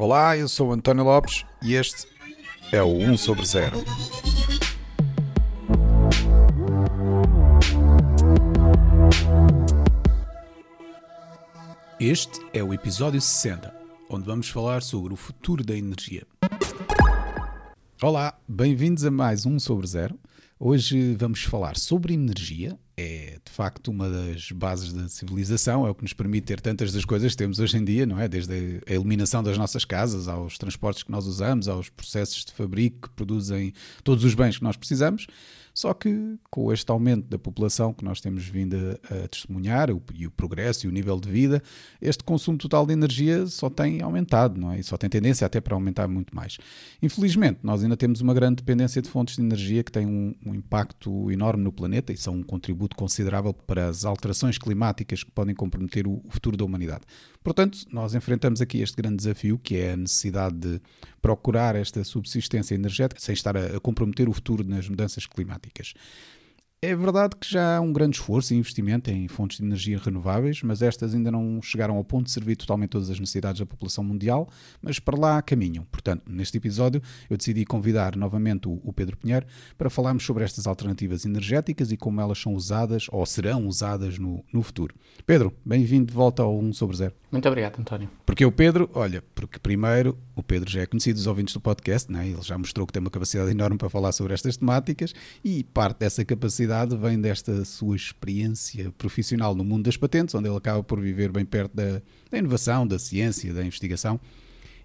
Olá, eu sou António Lopes e este é o 1 sobre 0. Este é o episódio 60, onde vamos falar sobre o futuro da energia. Olá, bem-vindos a mais um sobre 0. Hoje vamos falar sobre energia. Facto uma das bases da civilização, é o que nos permite ter tantas das coisas que temos hoje em dia, não é? Desde a iluminação das nossas casas, aos transportes que nós usamos, aos processos de fabrico que produzem todos os bens que nós precisamos. Só que com este aumento da população que nós temos vindo a, a testemunhar, o, e o progresso e o nível de vida, este consumo total de energia só tem aumentado, não é? E só tem tendência até para aumentar muito mais. Infelizmente, nós ainda temos uma grande dependência de fontes de energia que tem um, um impacto enorme no planeta e são um contributo considerável para as alterações climáticas que podem comprometer o, o futuro da humanidade. Portanto, nós enfrentamos aqui este grande desafio que é a necessidade de procurar esta subsistência energética sem estar a, comprometer o futuro nas mudanças climáticas. É verdade que já há um grande esforço e investimento em fontes de energia renováveis, mas estas ainda não chegaram ao ponto de servir totalmente todas as necessidades da população mundial, mas para lá caminham. Portanto, neste episódio eu decidi convidar novamente o Pedro Pinheiro para falarmos sobre estas alternativas energéticas e como elas são usadas ou serão usadas no, no futuro. Pedro, bem-vindo de volta ao 1 sobre 0. Muito obrigado, António. Porque o Pedro, olha, porque primeiro o Pedro já é conhecido dos ouvintes do podcast, né? ele já mostrou que tem uma capacidade enorme para falar sobre estas temáticas e parte dessa capacidade vem desta sua experiência profissional no mundo das patentes, onde ele acaba por viver bem perto da, da inovação, da ciência, da investigação.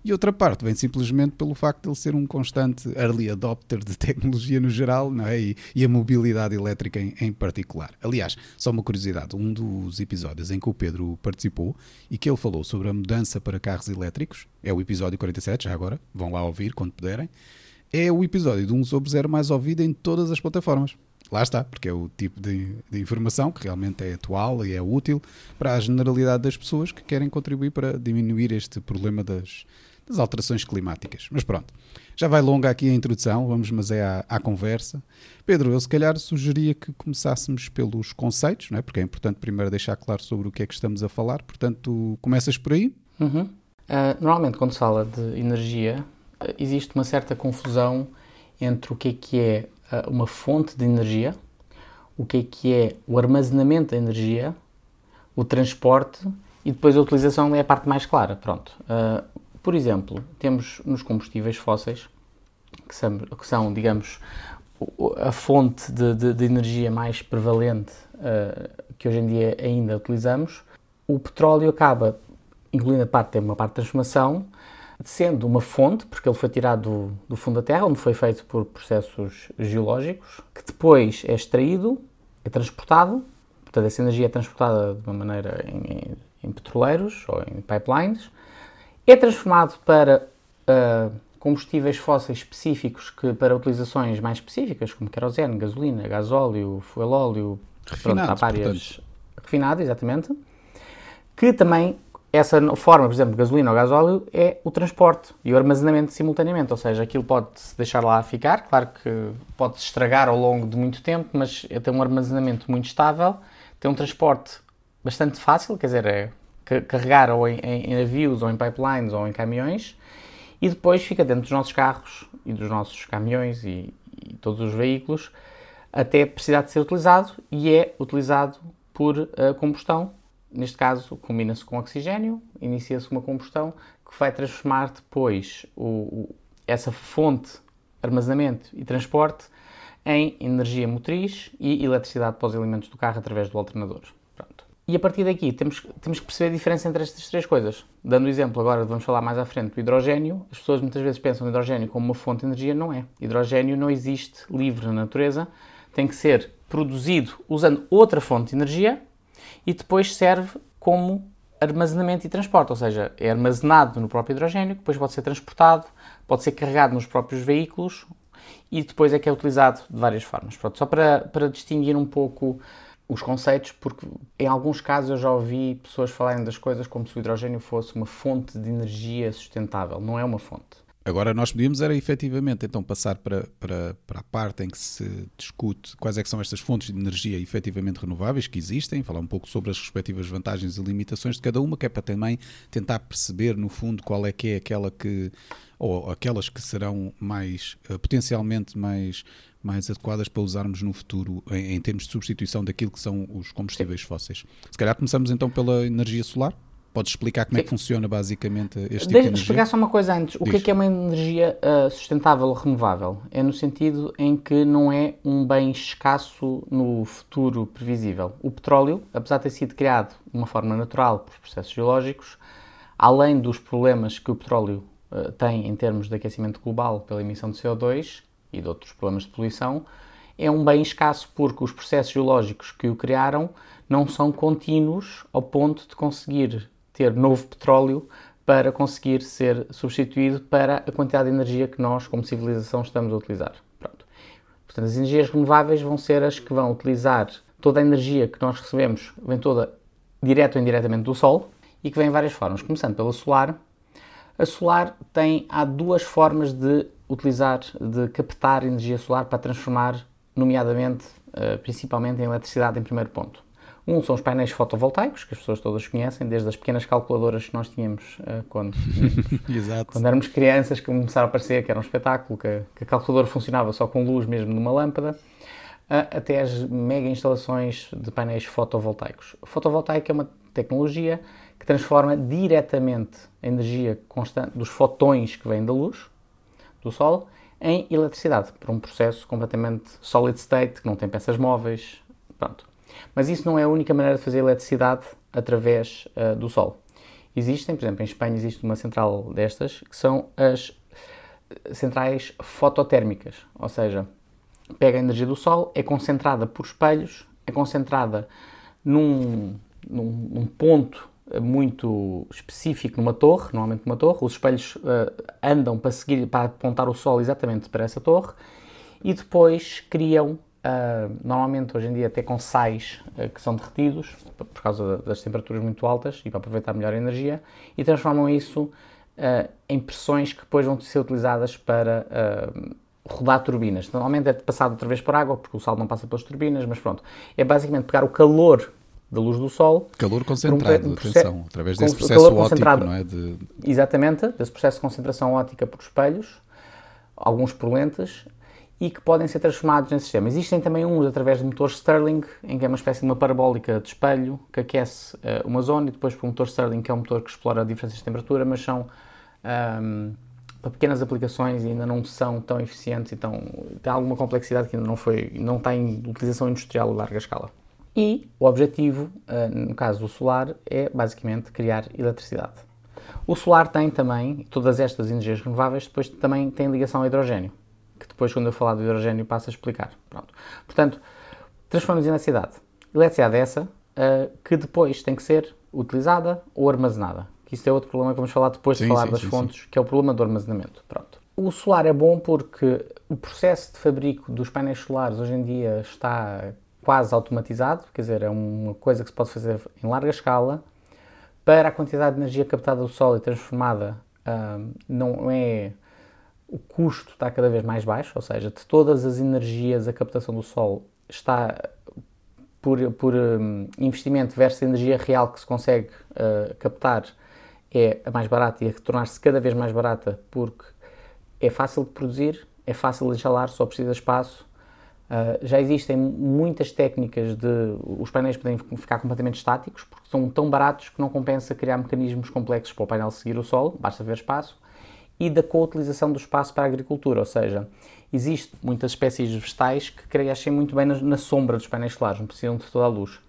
E outra parte vem simplesmente pelo facto de ele ser um constante early adopter de tecnologia no geral não é? e, e a mobilidade elétrica em, em, particular. Aliás, só uma curiosidade: um dos episódios em que o Pedro participou e que ele falou sobre a mudança para carros elétricos, é o episódio 47, já agora, vão lá ouvir quando puderem, é o episódio de 1 sobre 0 mais ouvido em todas as plataformas lá está, porque é o tipo de, de, informação que realmente é atual e é útil para a generalidade das pessoas que querem contribuir para diminuir este problema das, das alterações climáticas. Mas pronto, já vai longa aqui a introdução, vamos mas é à, à, conversa. Pedro, eu se calhar sugeria que começássemos pelos conceitos, não é? porque é importante primeiro deixar claro sobre o que é que estamos a falar, portanto começas por aí? Uhum. Uh, normalmente quando se fala de energia, uh, existe uma certa confusão entre o que é que é uma fonte de energia, o que é que é o armazenamento da energia, o transporte e depois a utilização é a parte mais clara. Pronto. Uh, por exemplo, temos nos combustíveis fósseis, que são, que são digamos, a fonte de, de, de energia mais prevalente uh, que hoje em dia ainda utilizamos, o petróleo acaba, incluindo a parte, tem uma parte de transformação, sendo uma fonte, porque ele foi tirado do, do, fundo da Terra, onde foi feito por processos geológicos, que depois é extraído, é transportado, portanto essa energia é transportada de uma maneira em, em, petroleiros ou em pipelines, é transformado para uh, combustíveis fósseis específicos que para utilizações mais específicas, como querosene, gasolina, gasóleo, fuel óleo, refinado, pronto, há várias... Refinado, exatamente. Que também essa forma, por exemplo, gasolina ou gasóleo, é o transporte e o armazenamento simultaneamente, ou seja, aquilo pode-se deixar lá ficar, claro que pode-se estragar ao longo de muito tempo, mas tem um armazenamento muito estável, tem um transporte bastante fácil, quer dizer, é carregar ou em, em, navios, ou em pipelines, ou em caminhões, e depois fica dentro dos nossos carros e dos nossos caminhões e, e todos os veículos, até precisar de ser utilizado, e é utilizado por uh, combustão, neste caso, combina-se com oxigênio, inicia-se uma combustão que vai transformar depois o, o, essa fonte, armazenamento e transporte em energia motriz e eletricidade para os elementos do carro através do alternador. Pronto. E a partir daqui temos, temos que perceber a diferença entre estas três coisas. Dando o exemplo agora, vamos falar mais à frente do hidrogênio. As pessoas muitas vezes pensam no hidrogênio como uma fonte de energia, não é. Hidrogênio não existe livre na natureza, tem que ser produzido usando outra fonte de energia e depois serve como armazenamento e transporte, ou seja, é armazenado no próprio hidrogênio, depois pode ser transportado, pode ser carregado nos próprios veículos e depois é que é utilizado de várias formas. Pronto, só para, para distinguir um pouco os conceitos, porque em alguns casos eu já ouvi pessoas falarem das coisas como se o hidrogênio fosse uma fonte de energia sustentável. Não é uma fonte. Agora nós podíamos era efetivamente então passar para, para, para a parte em que se discute quais é que são estas fontes de energia efetivamente renováveis que existem, falar um pouco sobre as respectivas vantagens e limitações de cada uma, que é para também tentar perceber no fundo qual é que é aquela que ou aquelas que serão mais uh, potencialmente mais mais adequadas para usarmos no futuro em, em termos de substituição daquilo que são os combustíveis fósseis. Se calhar começamos então pela energia solar. Podes explicar como Sim. é que funciona basicamente este tipo de energia? explicar só uma coisa antes. O que é, que é uma energia uh, sustentável ou renovável? É no sentido em que não é um bem escasso no futuro previsível. O petróleo, apesar de ter sido criado de uma forma natural por processos geológicos, além dos problemas que o petróleo uh, tem em termos de aquecimento global pela emissão de CO2 e de outros problemas de poluição, é um bem escasso porque os processos geológicos que o criaram não são contínuos ao ponto de conseguir ter novo petróleo para conseguir ser substituído para a quantidade de energia que nós, como civilização, estamos a utilizar. Pronto. Portanto, as energias renováveis vão ser as que vão utilizar toda a energia que nós recebemos, vem toda direto ou indiretamente do Sol e que vem em várias formas, começando pela solar. A solar tem há duas formas de utilizar, de captar energia solar para transformar, nomeadamente, eh, principalmente em eletricidade em primeiro ponto. Um são os painéis fotovoltaicos, que as pessoas todas conhecem, desde as pequenas calculadoras que nós tínhamos uh, quando, quando éramos crianças, que começaram a aparecer, que era um espetáculo, que, que a calculadora funcionava só com luz mesmo numa lâmpada, uh, até as mega instalações de painéis fotovoltaicos. O fotovoltaico é uma tecnologia que transforma diretamente a energia constante dos fotões que vêm da luz, do Sol, em eletricidade, por um processo completamente solid state, que não tem peças móveis, pronto. Mas isso não é a única maneira de fazer eletricidade através uh, do Sol. Existem, por exemplo, em Espanha existe uma central destas, que são as centrais fototérmicas, ou seja, pega a energia do Sol, é concentrada por espelhos, é concentrada num, num, num ponto muito específico numa torre, normalmente numa torre, os espelhos uh, andam para seguir, para apontar o Sol exatamente para essa torre, e depois criam Uh, normalmente hoje em dia até com sais uh, que são derretidos por causa das temperaturas muito altas e para aproveitar melhor a energia e transformam isso uh, em pressões que depois vão ser utilizadas para rodar turbinas. Normalmente é passado outra vez por água porque o sol não passa pelas turbinas, mas pronto. É basicamente pegar o calor da luz do sol. Calor concentrado, um, atenção, através desse processo óptico, não é? De... Exatamente, desse processo de concentração óptica por espelhos, alguns por lentes, e que podem ser transformados nesse sistema. Existem também uns através de motores Stirling, em que é uma espécie de uma parabólica de espelho que aquece uh, uma zona e depois por um motor Stirling, que é um motor que explora diferenças de temperatura, mas são um, para pequenas aplicações e ainda não são tão eficientes, então tem alguma complexidade que ainda não foi, não tem utilização industrial a larga escala. E o objetivo, uh, no caso do solar, é basicamente criar eletricidade. O solar tem também, todas estas energias renováveis, depois também têm ligação ao hidrogênio que depois, quando eu falar do hidrogênio, passo a explicar. Pronto. Portanto, transformamos eletricidade. Eletricidade é essa uh, que depois tem que ser utilizada ou armazenada. Que isso é outro problema que vamos falar depois sim, de falar sim, das sim, fontes, que é o problema do armazenamento. Pronto. O solar é bom porque o processo de fabrico dos painéis solares hoje em dia está quase automatizado, quer dizer, é uma coisa que se pode fazer em larga escala. Para a quantidade de energia captada do sol e transformada, uh, não é o custo está cada vez mais baixo, ou seja, de todas as energias, a captação do Sol está por, por um, investimento versus a energia real que se consegue uh, captar é a mais barata e a tornar-se cada vez mais barata porque é fácil de produzir, é fácil de instalar, só precisa de espaço. Uh, já existem muitas técnicas de. Os painéis podem ficar completamente estáticos porque são tão baratos que não compensa criar mecanismos complexos para o painel seguir o Sol, basta ver espaço e da coutilização do espaço para a agricultura, ou seja, existem muitas espécies vegetais que crescem muito bem na, na, sombra dos painéis solares, não precisam de toda a luz.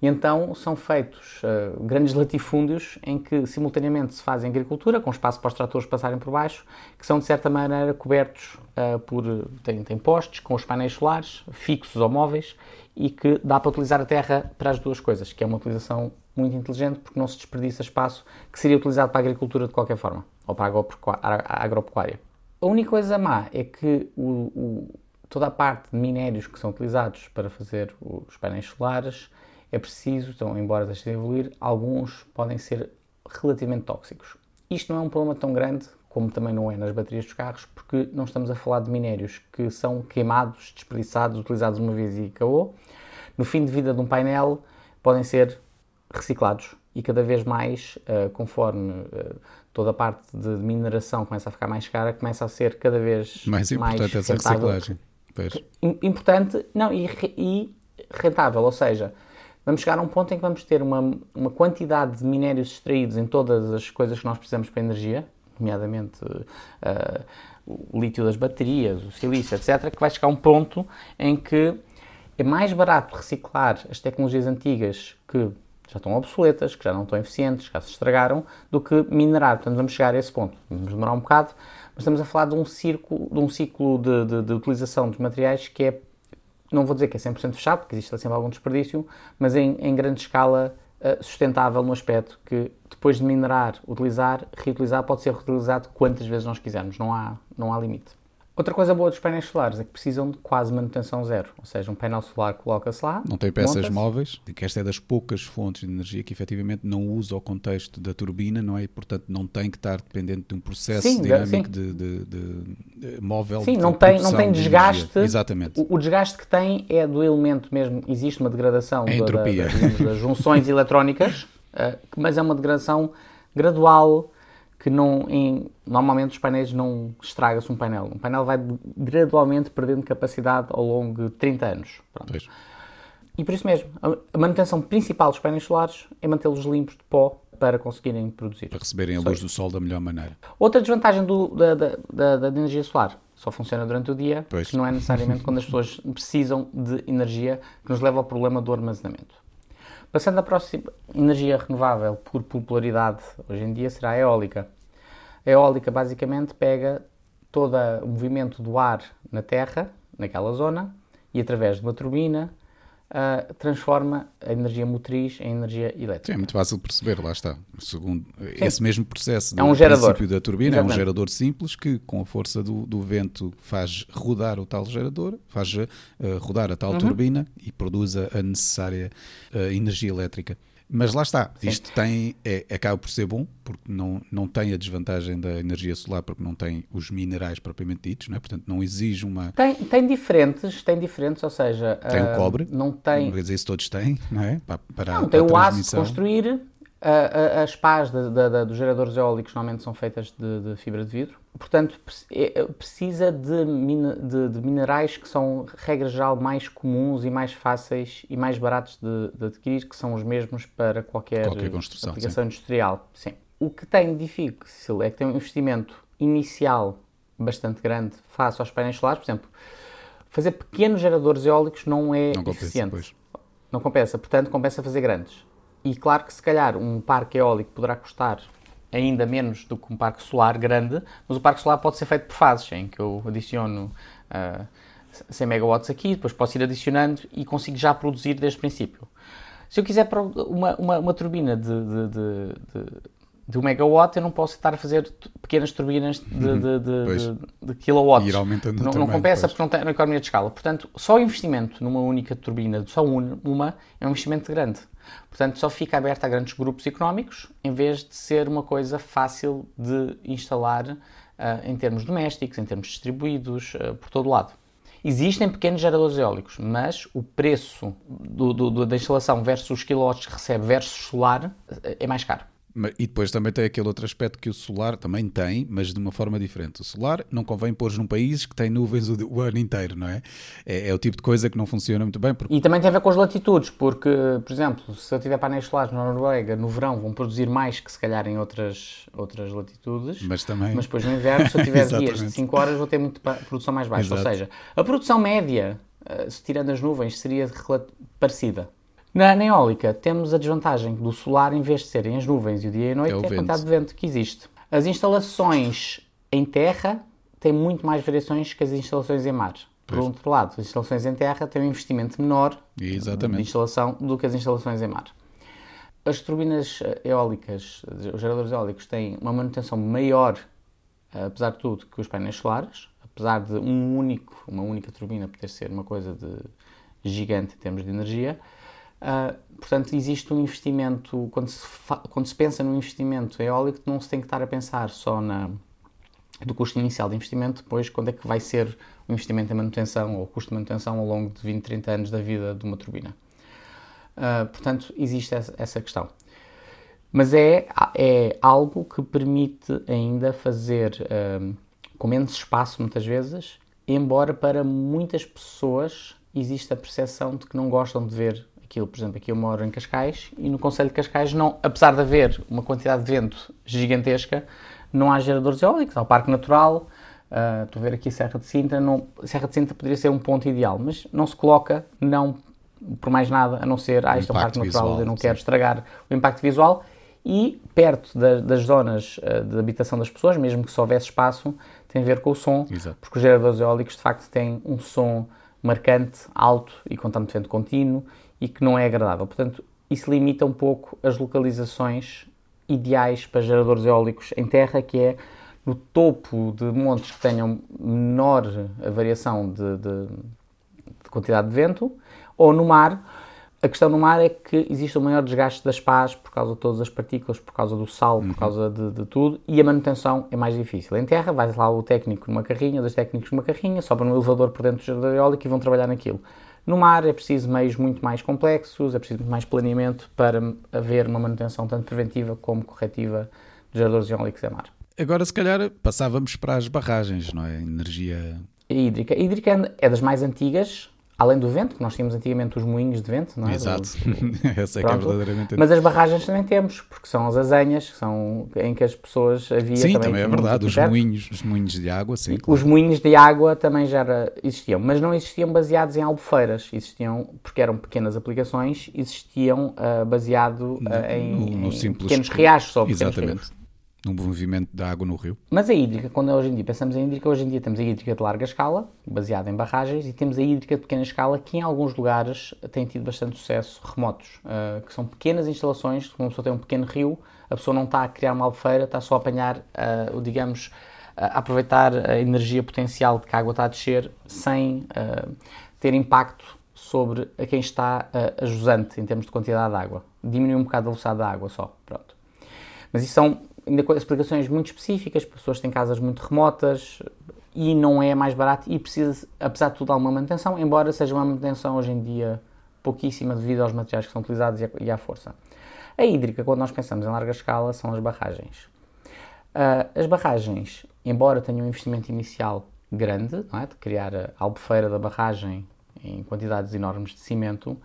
E então são feitos uh, grandes latifúndios em que simultaneamente se fazem agricultura, com espaço para os tratores passarem por baixo, que são de certa maneira cobertos uh, por. Tem, tem postes com os painéis solares, fixos ou móveis, e que dá para utilizar a terra para as duas coisas, que é uma utilização muito inteligente porque não se desperdiça espaço que seria utilizado para a agricultura de qualquer forma ou para a agropecuária. A única coisa má é que o, o, toda a parte de minérios que são utilizados para fazer os painéis solares é preciso, então, embora deixem de evoluir, alguns podem ser relativamente tóxicos. Isto não é um problema tão grande como também não é nas baterias dos carros, porque não estamos a falar de minérios que são queimados, desperdiçados, utilizados uma vez e acabou. No fim de vida de um painel, podem ser reciclados e cada vez mais, uh, conforme uh, toda a parte de mineração começa a ficar mais cara, começa a ser cada vez mais importante mais essa reciclagem. Pois. Importante, não, e, e rentável, ou seja, vamos chegar a um ponto em que vamos ter uma, uma quantidade de minérios extraídos em todas as coisas que nós precisamos para a energia, nomeadamente uh, o lítio das baterias, o silício, etc., que vai chegar a um ponto em que é mais barato reciclar as tecnologias antigas que já estão obsoletas, que já não estão eficientes, que já se estragaram, do que minerar. Portanto, vamos chegar a esse ponto. Vamos demorar um bocado, mas estamos a falar de um, circo, de um ciclo de, de, de utilização dos materiais que é, não vou dizer que é 100% fechado, porque existe sempre algum desperdício, mas em, em grande escala uh, sustentável no aspecto que depois de minerar, utilizar, reutilizar, pode ser reutilizado quantas vezes nós quisermos, não há, não há limite. Outra coisa boa dos painéis solares é que precisam de quase manutenção zero, ou seja, um painel solar coloca-se lá. Não tem peças móveis, que esta é das poucas fontes de energia que efetivamente não usa o contexto da turbina, não é? E, portanto, não tem que estar dependente de um processo sim, dinâmico de, de, de, de, móvel. Sim, não tem, não tem desgaste. Exatamente. O, o, desgaste que tem é do elemento mesmo, existe uma degradação é da, da, da, das junções eletrónicas, uh, mas é uma degradação gradual que não, em, normalmente os painéis não estraga-se um painel. Um painel vai gradualmente perdendo capacidade ao longo de 30 anos. E por isso mesmo, a manutenção principal dos painéis solares é mantê-los limpos de pó para conseguirem produzir. Para receberem a luz do sol da melhor maneira. Outra desvantagem do, da, da, da, da, energia solar, só funciona durante o dia, pois. que não é necessariamente quando as pessoas precisam de energia, que nos leva ao problema do armazenamento. Passando à próxima energia renovável por popularidade, hoje em dia será a eólica. A eólica basicamente pega todo o movimento do ar na Terra, naquela zona, e através de uma turbina uh, transforma a energia motriz em energia elétrica. Sim, é muito fácil de perceber, lá está. Segundo, esse mesmo processo é um gerador. princípio da turbina Exatamente. é um gerador simples que, com a força do, do vento, faz rodar o tal gerador, faz uh, rodar a tal uhum. turbina e produz a, a necessária uh, energia elétrica. Mas lá está, Sim. isto tem, é, acaba por ser bom, porque não, não tem a desvantagem da energia solar, porque não tem os minerais propriamente ditos, não é? portanto não exige uma. Tem, tem diferentes, tem diferentes, ou seja. Tem uh, o cobre, não tem. Quer dizer, isso todos têm, não é? Para, para não, tem o aço de construir, as pás de, de, de, dos geradores eólicos normalmente são feitas de, de fibra de vidro, portanto é, precisa de, de, minerais que são, regra geral, mais comuns e mais fáceis e mais baratos de, adquirir, que são os mesmos para qualquer, qualquer aplicação sim. industrial. Sim. O que tem difícil é que tem um investimento inicial bastante grande face aos painéis solares, por exemplo, fazer pequenos geradores eólicos não é não eficiente. Compensa, não compensa, portanto compensa fazer grandes. E claro que se calhar um parque eólico poderá custar ainda menos do que um parque solar grande, mas o parque solar pode ser feito por fases, em que eu adiciono uh, 100 megawatts aqui, depois posso ir adicionando e consigo já produzir desde o princípio. Se eu quiser uma, uma, uma turbina de, de, de, de 1 megawatt, eu não posso estar a fazer pequenas turbinas de, de, de, de kilowatts. Ir aumentando não, não compensa pois. porque não tem economia de escala. Portanto, só o investimento numa única turbina, só uma, é um investimento grande. Portanto, só fica aberto a grandes grupos económicos, em vez de ser uma coisa fácil de instalar uh, em termos domésticos, em termos distribuídos, uh, por todo lado. Existem pequenos geradores eólicos, mas o preço do, do, da instalação versus os quilowatts que recebe versus solar uh, é mais caro. E depois também tem aquele outro aspecto que o solar também tem, mas de uma forma diferente. O solar não convém pôr num país que tem nuvens o, o ano inteiro, não é? é? é? o tipo de coisa que não funciona muito bem. Porque... E também tem a ver com as latitudes, porque, por exemplo, se eu tiver painéis solares na Noruega, no verão vão produzir mais que se calhar em outras, outras latitudes. Mas também. Mas depois no inverno, se eu tiver dias de 5 horas, vou ter muito produção mais baixa. Exato. Ou seja, a produção média, eh, se tirando as nuvens, seria parecida. Na, na eólica temos a desvantagem do solar, em vez de serem as nuvens e o dia e a noite, é, é a quantidade de vento que existe. As instalações em terra têm muito mais variações que as instalações em mar. Por pois. outro lado, as instalações em terra têm um investimento menor Exatamente. de instalação do que as instalações em mar. As turbinas eólicas, os geradores eólicos, têm uma manutenção maior, apesar de tudo, que os painéis solares, apesar de um único, uma única turbina poder ser uma coisa de gigante em termos de energia, Uh, portanto, existe um investimento, quando se, quando se pensa no investimento eólico, não se tem que estar a pensar só na, do custo inicial de investimento, depois quando é que vai ser o investimento em manutenção ou o custo de manutenção ao longo de 20, 30 anos da vida de uma turbina. Uh, portanto, existe essa, essa, questão. Mas é, é algo que permite ainda fazer uh, com menos espaço, muitas vezes, embora para muitas pessoas exista a percepção de que não gostam de ver aquilo. Por exemplo, aqui eu moro em Cascais e no Conselho de Cascais, não, apesar de haver uma quantidade de vento gigantesca, não há geradores eólicos, há o Parque Natural, uh, estou a ver aqui Serra de Sintra, não, Serra de Sintra poderia ser um ponto ideal, mas não se coloca, não por mais nada, a não ser, ah, isto é um Parque Natural, visual, eu não sim. quero estragar o impacto visual, e perto da, das zonas uh, de habitação das pessoas, mesmo que só houvesse espaço, tem a ver com o som, Exato. porque os geradores eólicos de facto têm um som marcante, alto e com tanto vento contínuo e que não é agradável. Portanto, isso limita um pouco as localizações ideais para geradores eólicos em terra, que é no topo de montes que tenham menor variação de, de, de quantidade de vento, ou no mar. A questão no mar é que existe um maior desgaste das pás por causa de todas as partículas, por causa do sal, uhum. por causa de, de, tudo, e a manutenção é mais difícil. Em terra, vai lá o técnico numa carrinha, dois técnicos numa carrinha, sobra um elevador por dentro do gerador eólico e vão trabalhar naquilo. No mar é preciso meios muito mais complexos, é preciso muito mais planeamento para haver uma manutenção tanto preventiva como corretiva dos geradores eólicos em mar. Agora, se calhar, passávamos para as barragens, não é? Energia hídrica. A hídrica é das mais antigas, além do vento, que nós tínhamos antigamente os moinhos de vento, não é? Exato, essa é que é verdadeiramente Mas as barragens também temos, porque são as azenhas, que são em que as pessoas havia sim, também... também é verdade, os moinhos, os moinhos de água, sim. Claro. Os moinhos de água também já existiam, mas não existiam baseados em albufeiras, existiam, porque eram pequenas aplicações, existiam uh, baseado uh, em, no, no em pequenos riachos ou pequenos Exatamente. rios no movimento da água no rio. Mas a hídrica, quando hoje em dia pensamos em hídrica, hoje em dia temos a hídrica de larga escala, baseada em barragens, e temos a hídrica de pequena escala, que em alguns lugares tem tido bastante sucesso, remotos, uh, que são pequenas instalações, como uma pessoa tem um pequeno rio, a pessoa não está a criar uma albufeira, está só a apanhar, uh, digamos, a aproveitar a energia potencial de que a água está a descer, sem uh, ter impacto sobre a quem está uh, a jusante em termos de quantidade de água. Diminui um bocado a velocidade da água só, pronto. Mas isso são ainda com explicações muito específicas, pessoas têm casas muito remotas e não é mais barato e precisa, apesar de tudo, alguma manutenção, embora seja uma manutenção hoje em dia pouquíssima devido aos materiais que são utilizados e à força. A hídrica, quando nós pensamos em larga escala, são as barragens. Uh, as barragens, embora tenham um investimento inicial grande, é? de criar a albufeira da barragem em quantidades enormes de cimento,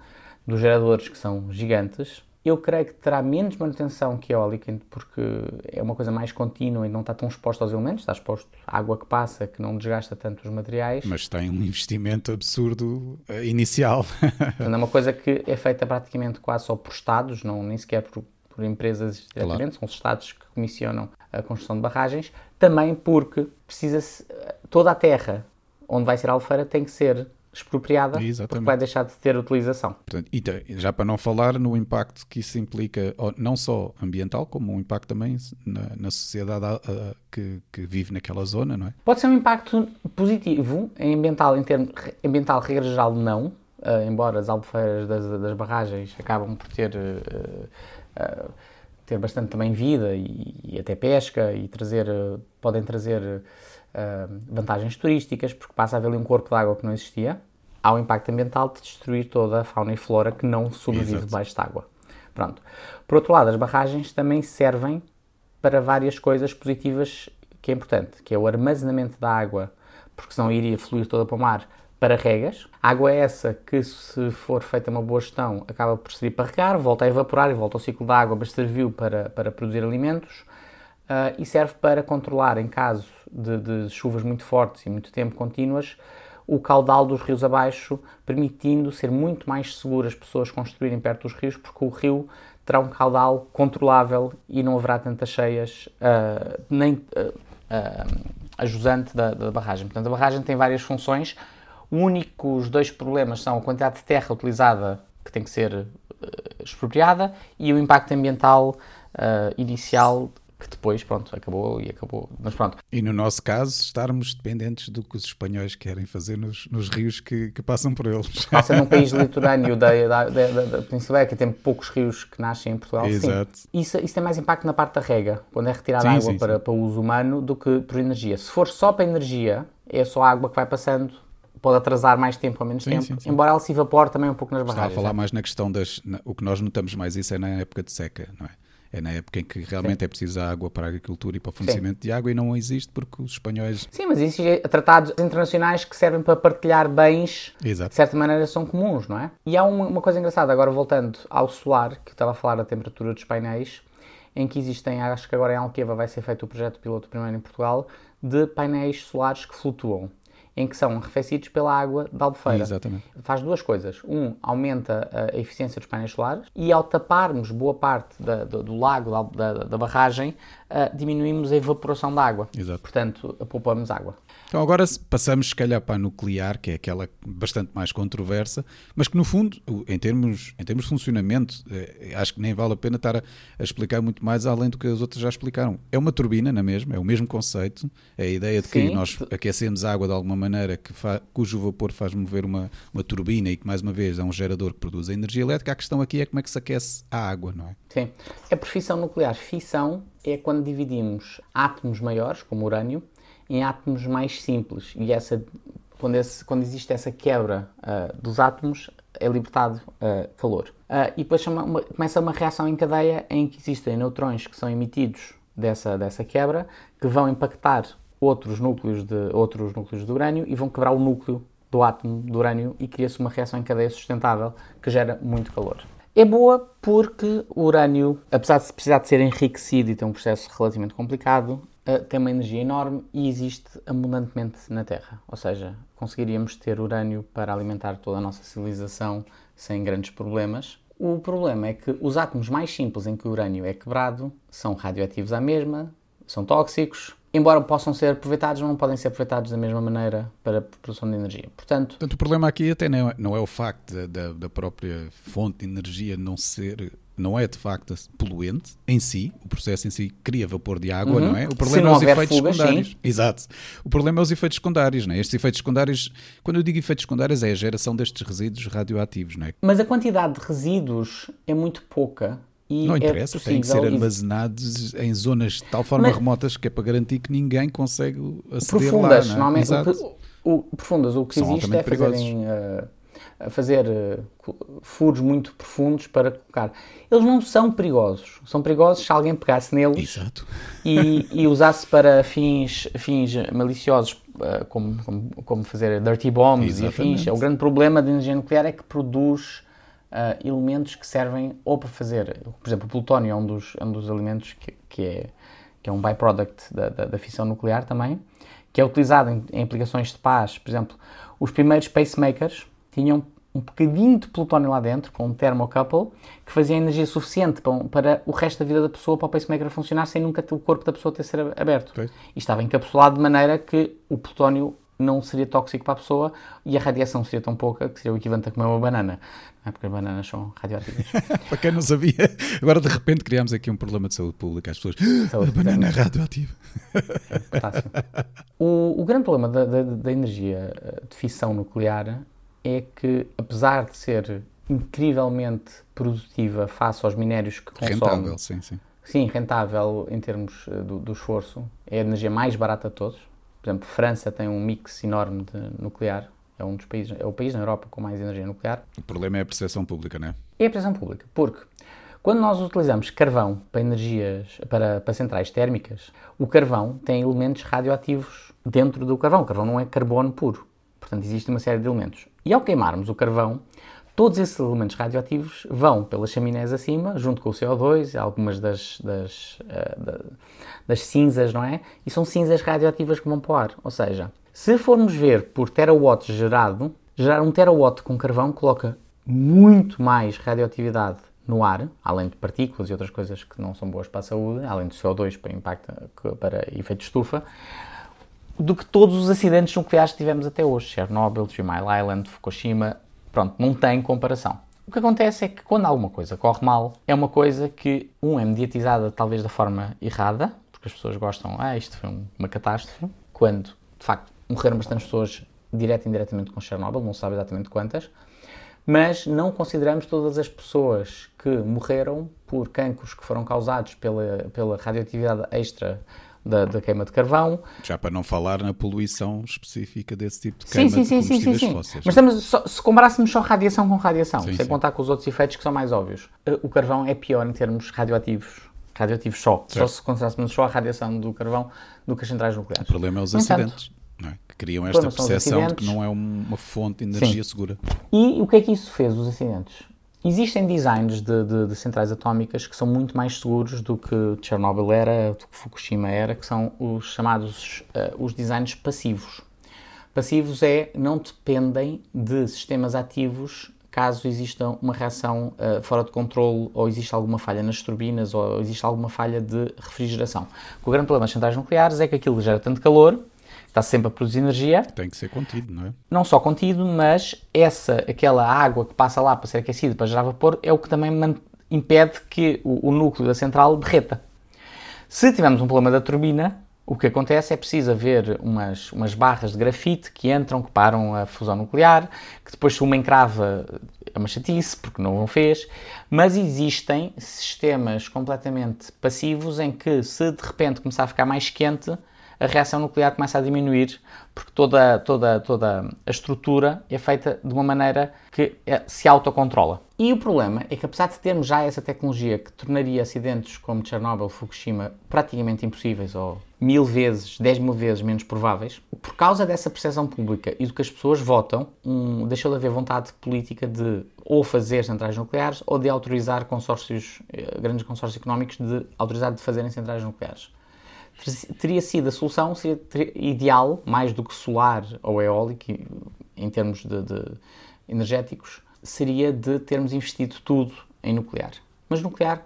dos geradores que são gigantes, eu creio que terá menos manutenção que eólica, porque é uma coisa mais contínua e não está tão exposto aos elementos, está exposto à água que passa, que não desgasta tanto os materiais. Mas tem um investimento absurdo uh, inicial. é uma coisa que é feita praticamente quase só por Estados, não, nem sequer por, por empresas diretamente, claro. são os Estados que comissionam a construção de barragens, também porque precisa-se, toda a terra onde vai ser a alfeira tem que ser expropriada Exatamente. porque vai deixar de ter utilização. Portanto, e já para não falar no impacto que isso implica, não só ambiental, como um impacto também na, na sociedade a, que, que, vive naquela zona, não é? Pode ser um impacto positivo, ambiental, em termos ambiental, regra geral, não, uh, embora as albufeiras das, das, barragens acabam por ter, uh, uh, ter bastante também vida e, e até pesca e trazer, podem trazer uh, vantagens turísticas, porque passa a haver ali um corpo de água que não existia, há impacto ambiental de destruir toda a fauna e flora que não sobrevive Exato. debaixo de água. Pronto. Por outro lado, as barragens também servem para várias coisas positivas que é importante, que é o armazenamento da água, porque senão iria fluir toda para o mar, para regas. Água é essa que, se for feita uma boa gestão, acaba por servir para regar, volta a evaporar e volta ao ciclo da água, mas serviu para, para produzir alimentos uh, e serve para controlar, em caso de, de, chuvas muito fortes e muito tempo contínuas, o caudal dos rios abaixo, permitindo ser muito mais seguro as pessoas construírem perto dos rios, porque o rio terá um caudal controlável e não haverá tantas cheias, uh, nem uh, jusante da, da barragem. Portanto, a barragem tem várias funções. Os únicos dois problemas são a quantidade de terra utilizada, que tem que ser expropriada, e o impacto ambiental inicial que depois, pronto, acabou e acabou. Mas pronto. E no nosso caso, estarmos dependentes do que os espanhóis querem fazer nos, nos rios que, que, passam por eles. Passa num país litorâneo da, da, da, da, da Península Ibérica, tem poucos rios que nascem em Portugal. Exato. Sim. Isso, isso tem mais impacto na parte da rega, quando é retirada sim, água sim, para, sim. para uso humano, do que por energia. Se for só para energia, é só a água que vai passando pode atrasar mais tempo ou menos sim, tempo, sim, sim. embora ela se evapore também um pouco nas barragens. Estava a falar é? mais na questão das. Na, o que nós notamos mais isso é na época de seca, não é? É na época em que realmente é preciso água para a agricultura e para o fornecimento de água e não existe porque os espanhóis. Sim, mas existem tratados internacionais que servem para partilhar bens Exato. de certa maneira são comuns, não é? E há uma, uma coisa engraçada, agora voltando ao solar, que estava a falar da temperatura dos painéis, em que existem, acho que agora em Alqueva vai ser feito o projeto piloto primeiro em Portugal, de painéis solares que flutuam em que são arrefecidos pela água da albufeira. Exatamente. Faz duas coisas. Um, aumenta a eficiência dos painéis solares e ao taparmos boa parte da, do, do, lago, da, da, barragem, uh, diminuímos a evaporação da água. Exato. Portanto, poupamos água. Então agora passamos se calhar para a nuclear, que é aquela bastante mais controversa, mas que no fundo, em termos, em termos de funcionamento, eh, acho que nem vale a pena estar a, a, explicar muito mais além do que as outras já explicaram. É uma turbina, na mesma, é o mesmo conceito, é a ideia de Sim. que nós aquecemos a água de alguma maneira que fa, cujo vapor faz mover uma, uma turbina e que mais uma vez é um gerador que produz a energia elétrica. A questão aqui é como é que se aquece a água, não é? Sim. É por fissão nuclear. Fissão é quando dividimos átomos maiores, como urânio, em átomos mais simples. E essa, quando, esse, quando existe essa quebra uh, dos átomos, é libertado uh, calor. Uh, e depois chama uma, começa uma reação em cadeia em que existem neutrões que são emitidos dessa, dessa quebra, que vão impactar outros núcleos, de, outros núcleos de urânio e vão quebrar o núcleo do átomo de urânio e cria-se uma reação em cadeia sustentável que gera muito calor. É boa porque o urânio, apesar de precisar de ser enriquecido e ter um processo relativamente complicado, uh, tem uma energia enorme e existe abundantemente na Terra. Ou seja, conseguiríamos ter urânio para alimentar toda a nossa civilização sem grandes problemas. O problema é que os átomos mais simples em que o urânio é quebrado são radioativos à mesma, são tóxicos, embora possam ser aproveitados, não podem ser aproveitados da mesma maneira para a produção de energia. Portanto, Portanto o problema aqui até não é, não é o facto da, da própria fonte de energia não ser não é de facto poluente em si, o processo em si cria vapor de água, uhum. não é? O problema é os efeitos fuga, secundários. Sim. Exato. O problema é os efeitos secundários, não é? Estes efeitos secundários, quando eu digo efeitos secundários, é a geração destes resíduos radioativos, não é? Mas a quantidade de resíduos é muito pouca. E não é interessa, é têm que ser armazenados em zonas de tal forma Mas, remotas que é para garantir que ninguém consegue aceder profundas, lá. Não é? Normalmente, o, o, profundas, o que São existe é fazerem... Uh, a fazer uh, furos muito profundos para colocar. Eles não são perigosos. São perigosos se alguém pegasse neles e, e, usasse para fins, fins maliciosos, uh, como, como, como, fazer dirty bombs Exatamente. e afins. O grande problema da energia nuclear é que produz uh, elementos que servem ou para fazer. Por exemplo, o plutónio é um dos, é um dos elementos que, que, é, que é um byproduct da, da, da fissão nuclear também, que é utilizado em, em aplicações de paz. Por exemplo, os primeiros pacemakers tinham um bocadinho de plutónio lá dentro, com um thermocouple, que fazia energia suficiente para, para, o resto da vida da pessoa, para o pacemaker funcionar, sem nunca o corpo da pessoa ter ser aberto. E estava encapsulado de maneira que o plutónio não seria tóxico para a pessoa e a radiação seria tão pouca que seria o equivalente a comer uma banana. Não é porque as bananas são radioativas. para quem não sabia, agora de repente criámos aqui um problema de saúde pública. As pessoas, saúde, a banana é radioativa. É, o, o, grande problema da, da, da energia eh, de fissão nuclear é que, apesar de ser incrivelmente produtiva face aos minérios que consome... Rentável, sim, sim. Sim, rentável em termos eh, do, do, esforço. É a energia mais barata de todos. Por exemplo, França tem um mix enorme de nuclear. É um dos países, é o país na Europa com mais energia nuclear. O problema é a percepção pública, não é? É a percepção pública, porque quando nós utilizamos carvão para energias, para, para centrais térmicas, o carvão tem elementos radioativos dentro do carvão. O carvão não é carbono puro. Portanto, existe uma série de elementos. E ao queimarmos o carvão, todos esses elementos radioativos vão pelas chaminés acima, junto com o CO2, algumas das, das, uh, das cinzas, não é? E são cinzas radioativas que vão para o ar. Ou seja, se formos ver por terawatt gerado, gerar um terawatt com carvão coloca muito mais radioatividade no ar, além de partículas e outras coisas que não são boas para a saúde, além do CO2 para impacto para efeito estufa, do que todos os acidentes nucleares que tivemos até hoje. Chernobyl, Three Mile Island, Fukushima, pronto, não tem comparação. O que acontece é que quando alguma coisa corre mal, é uma coisa que, um, é mediatizada talvez da forma errada, porque as pessoas gostam, ah, isto foi uma catástrofe, quando, de facto, morreram bastantes pessoas direto e indiretamente com Chernobyl, não sabe exatamente quantas, mas não consideramos todas as pessoas que morreram por cancros que foram causados pela, pela radioatividade extra da, da, queima de carvão. Já para não falar na poluição específica desse tipo de queima sim, sim, de combustíveis sim, sim, fósseis. Mas estamos, só, se comparássemos só radiação com radiação, sem contar com os outros efeitos que são mais óbvios, eh, o carvão é pior em termos radioativos. Radioativos só. Certo. Só se considerássemos só a radiação do carvão do que as centrais nucleares. O problema é os acidentes. É? que criam esta percepção de que não é uma fonte de energia Sim. segura. E o que é que isso fez, os acidentes? Existem designs de, de, de, centrais atómicas que são muito mais seguros do que Chernobyl era, do que Fukushima era, que são os chamados uh, os designs passivos. Passivos é não dependem de sistemas ativos caso exista uma reação uh, fora de controle ou existe alguma falha nas turbinas ou existe alguma falha de refrigeração. O grande problema das centrais nucleares é que aquilo gera tanto calor está sempre a produzir energia. Tem que ser contido, não é? Não só contido, mas essa, aquela água que passa lá para ser aquecida, para gerar vapor, é o que também impede que o, o núcleo da central derreta. Se tivermos um problema da turbina, o que acontece é preciso haver umas, umas barras de grafite que entram, que param a fusão nuclear, que depois se uma encrava é uma chatice, porque não o fez, mas existem sistemas completamente passivos em que se de repente começar a ficar mais quente, a reação nuclear começa a diminuir, porque toda, toda, toda a estrutura é feita de uma maneira que é, se autocontrola. E o problema é que, apesar de termos já essa tecnologia que tornaria acidentes como Chernobyl, Fukushima praticamente impossíveis, ou mil vezes, dez mil vezes menos prováveis, por causa dessa percepção pública e do que as pessoas votam, um, deixou de haver vontade política de ou fazer centrais nucleares ou de autorizar consórcios, eh, grandes consórcios económicos, de autorizar de fazerem centrais nucleares teria sido a solução seria ideal, mais do que solar ou eólico, em termos de, de energéticos, seria de termos investido tudo em nuclear. Mas nuclear,